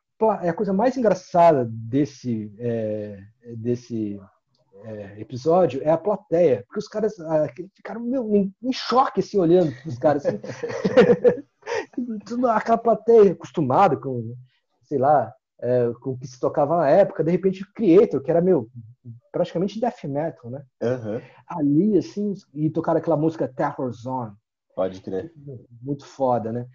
a coisa mais engraçada desse, é, desse é, episódio é a plateia, porque os caras ah, ficaram meu, em, em, choque, assim, olhando para os caras. Assim. [LAUGHS] Aquela plateia acostumada com, sei lá, é, com o que se tocava na época, de repente o Creator, que era meu, praticamente death metal, né? Uhum. Ali, assim, e tocaram aquela música Terror Zone. Pode crer. Muito foda, né?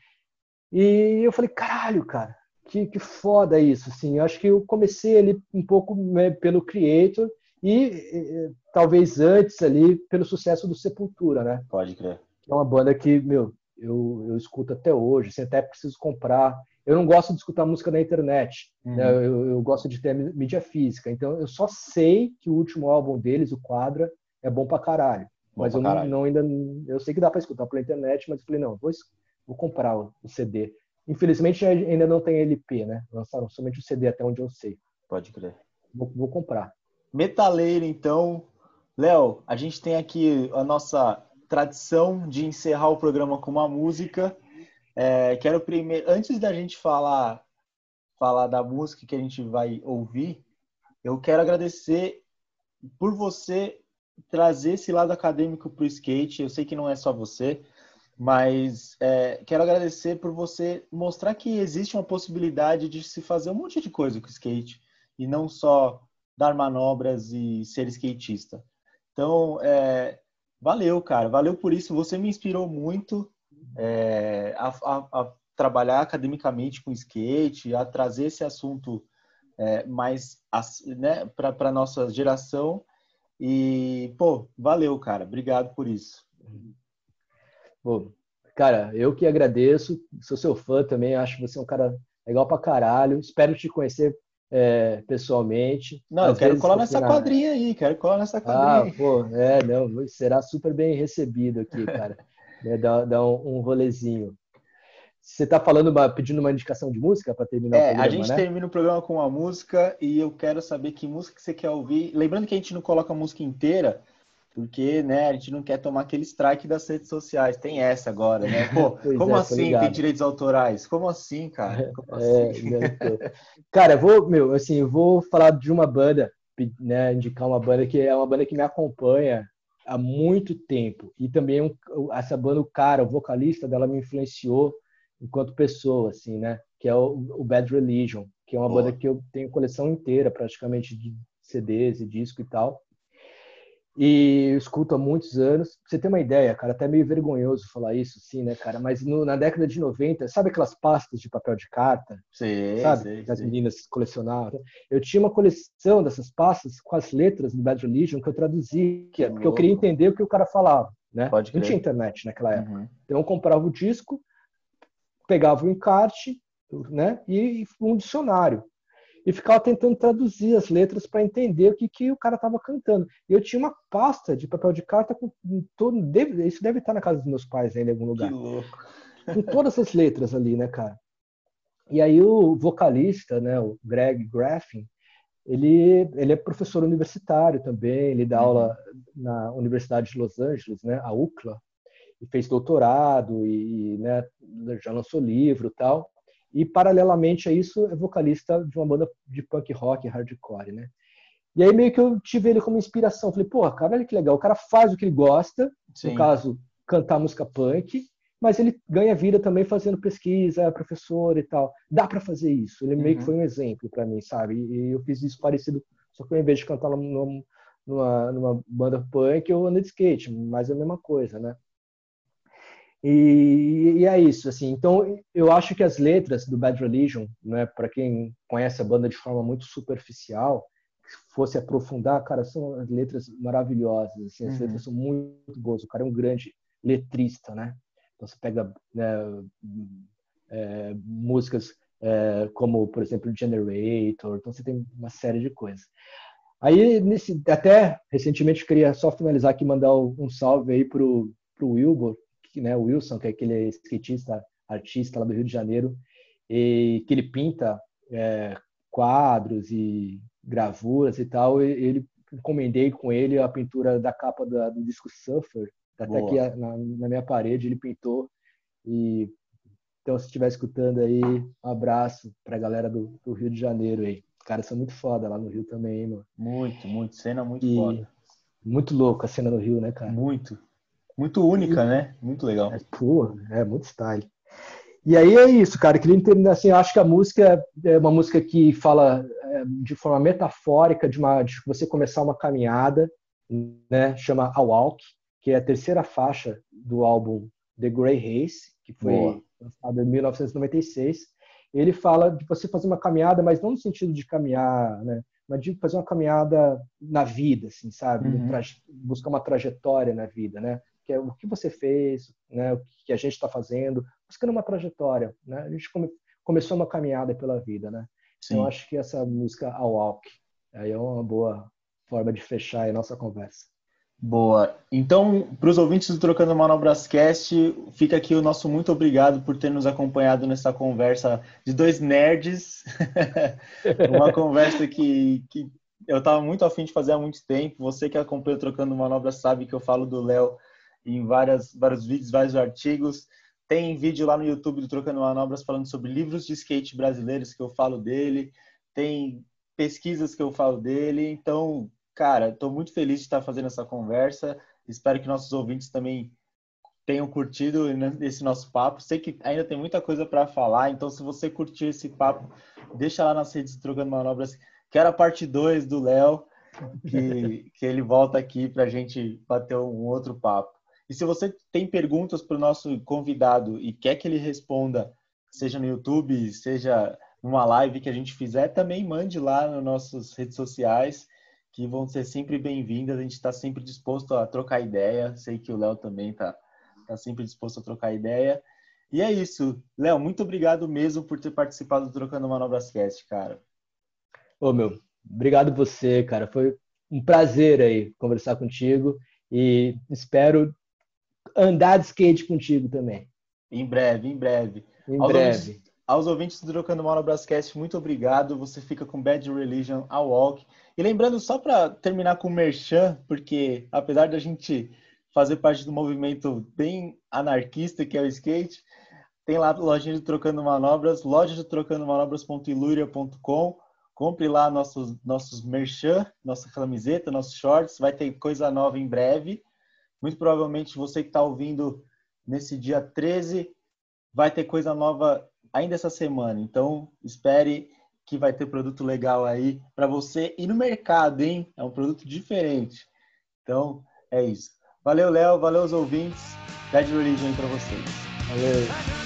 E eu falei, caralho, cara, que, que foda isso, assim. Eu acho que eu comecei ali um pouco né, pelo Creator e, talvez antes ali pelo sucesso do Sepultura, né? Pode crer. É uma banda que, meu, eu, eu escuto até hoje, assim, até preciso comprar. Eu não gosto de escutar música na internet, uhum. né? eu, eu, gosto de ter mídia física. Então eu só sei que o último álbum deles, o Quadra, é bom pra caralho. Bom mas pra eu caralho. Não, não, ainda eu sei que dá para escutar pela internet, mas eu falei não, vou, vou comprar o CD. Infelizmente ainda não tem LP, né? Lançaram somente o CD até onde eu sei. Pode crer. Vou, vou comprar. Metaleiro, então. Léo, a gente tem aqui a nossa tradição de encerrar o programa com uma música. É, quero primeiro, antes da gente falar falar da música que a gente vai ouvir, eu quero agradecer por você trazer esse lado acadêmico para o skate. Eu sei que não é só você, mas é, quero agradecer por você mostrar que existe uma possibilidade de se fazer um monte de coisa com skate e não só dar manobras e ser skatista. Então, é, valeu, cara, valeu por isso. Você me inspirou muito é, a, a, a, trabalhar academicamente com skate, a trazer esse assunto é, mais né, para a nossa geração. E, pô, valeu, cara. Obrigado por isso. Bom, cara, eu que agradeço, sou seu fã também, acho que você é um cara legal pra caralho. Espero te conhecer é, pessoalmente. Não, Às eu quero colar nessa na... quadrinha aí, quero colar nessa ah, quadrinha. Ah, pô, é, não, será super bem recebido aqui, cara. [LAUGHS] é, dá, dá um, um rolezinho. Você está falando, pedindo uma indicação de música para terminar é, o programa, a gente né? termina o programa com uma música e eu quero saber que música que você quer ouvir. Lembrando que a gente não coloca a música inteira, porque, né, a gente não quer tomar aquele strike das redes sociais. Tem essa agora, né? Pô, [LAUGHS] como é, assim tem direitos autorais? Como assim, cara? Como é, assim? É, cara, vou, meu, assim, eu vou falar de uma banda, né, indicar uma banda que é uma banda que me acompanha há muito tempo. E também um, essa banda, o cara, o vocalista dela me influenciou enquanto pessoa, assim, né? Que é o, o Bad Religion, que é uma Boa. banda que eu tenho coleção inteira, praticamente, de CDs e disco e tal e eu escuto há muitos anos. Pra você ter uma ideia, cara, até meio vergonhoso falar isso, sim, né, cara? Mas no, na década de 90, sabe aquelas pastas de papel de carta? Sim, sabe? Sim, que as meninas colecionavam. Eu tinha uma coleção dessas pastas com as letras do Bad Religion que eu traduzia, que porque eu queria entender o que o cara falava, né? Pode Não tinha internet naquela época. Uhum. Então eu comprava o disco, pegava o encarte, né? E um dicionário e ficava tentando traduzir as letras para entender o que, que o cara estava cantando. E eu tinha uma pasta de papel de carta com todo. Deve, isso deve estar na casa dos meus pais ainda em algum lugar. Que louco. Com todas as letras ali, né, cara? E aí o vocalista, né, o Greg Graffin, ele, ele é professor universitário também, ele dá uhum. aula na Universidade de Los Angeles, né, a UCLA, e fez doutorado e, né, já lançou livro e tal. E, paralelamente a isso, é vocalista de uma banda de punk rock hardcore, né? E aí meio que eu tive ele como inspiração. Falei, pô, cara, olha que legal. O cara faz o que ele gosta, Sim. no caso, cantar música punk, mas ele ganha vida também fazendo pesquisa, é professor e tal. Dá para fazer isso. Ele uhum. meio que uhum. foi um exemplo para mim, sabe? E eu fiz isso parecido, só que ao invés de cantar numa, numa, numa banda punk, eu ando de skate, mas é a mesma coisa, né? E, e, é isso, assim. Então, eu acho que as letras do Bad Religion, né, para quem conhece a banda de forma muito superficial, fosse aprofundar, cara, são letras maravilhosas, assim, as uhum. letras são muito boas. O cara é um grande letrista, né? Então você pega né, é, músicas é, como, por exemplo, Generator. Então você tem uma série de coisas. Aí, nesse, até recentemente, queria só finalizar aqui mandar um salve aí pro, pro Wilbur, né, Wilson, que é aquele skatista, artista lá do Rio de Janeiro, e que ele pinta é, quadros e gravuras e tal. E ele encomendei com ele a pintura da capa da, do disco Suffer, tá até aqui na, na, minha parede, ele pintou. E então, se estiver escutando aí, um abraço para a galera do, do, Rio de Janeiro aí. Os caras são muito foda lá no Rio também, mano. Muito, muito. Cena muito e foda. Muito louco a cena no Rio, né, cara? Muito. Muito única, e, né? Muito legal. É, pô, é muito style. E aí é isso, cara. Queria terminar assim, eu acho que a música é uma música que fala é, de forma metafórica de, uma, de você começar uma caminhada, né? Chama A Walk, que é a terceira faixa do álbum The Grey Race, que foi Boa. lançado em 1996. Ele fala de você fazer uma caminhada, mas não no sentido de caminhar, né? Mas de fazer uma caminhada na vida, assim, sabe? Uhum. Buscar uma trajetória na vida, né? Que é o que você fez, né, o que a gente está fazendo, buscando uma trajetória. Né? A gente come, começou uma caminhada pela vida. Né? Sim. Então, acho que essa música, A Walk, aí é uma boa forma de fechar a nossa conversa. Boa. Então, para os ouvintes do Trocando Manobrascast, fica aqui o nosso muito obrigado por ter nos acompanhado nessa conversa de dois nerds. [LAUGHS] Uma conversa que, que eu estava muito afim de fazer há muito tempo. Você que acompanha o Trocando Manobras sabe que eu falo do Léo em várias, vários vídeos, vários artigos. Tem vídeo lá no YouTube do Trocando Manobras falando sobre livros de skate brasileiros que eu falo dele. Tem pesquisas que eu falo dele. Então, cara, estou muito feliz de estar fazendo essa conversa. Espero que nossos ouvintes também tenham curtido esse nosso papo. Sei que ainda tem muita coisa para falar, então se você curtiu esse papo, deixa lá nas redes Trocando Manobras, que era a parte 2 do Léo, que, que ele volta aqui para a gente bater um outro papo. E se você tem perguntas para o nosso convidado e quer que ele responda, seja no YouTube, seja numa live que a gente fizer, também mande lá nas nossas redes sociais, que vão ser sempre bem-vindas. A gente está sempre disposto a trocar ideia. Sei que o Léo também está tá sempre disposto a trocar ideia. E é isso. Léo, muito obrigado mesmo por ter participado do Trocando Manobras Cast, cara. Ô, meu, obrigado você, cara. Foi um prazer aí conversar contigo e espero andar de skate contigo também. Em breve, em breve. Em aos breve. Ouvintes, aos ouvintes do Trocando no Brascast, muito obrigado. Você fica com Bad Religion a Walk. E lembrando, só para terminar com o Merchan, porque apesar da gente fazer parte do movimento bem anarquista que é o skate, tem lá a lojinha de Trocando Manobras, loja de trocando manobras.iluria.com. Compre lá nossos, nossos merchan, nossa camiseta, nossos shorts. Vai ter coisa nova em breve. Muito provavelmente você que está ouvindo nesse dia 13 vai ter coisa nova ainda essa semana. Então, espere que vai ter produto legal aí para você e no mercado, hein? É um produto diferente. Então, é isso. Valeu, Léo. Valeu, os ouvintes. Bad Religion para vocês. Valeu.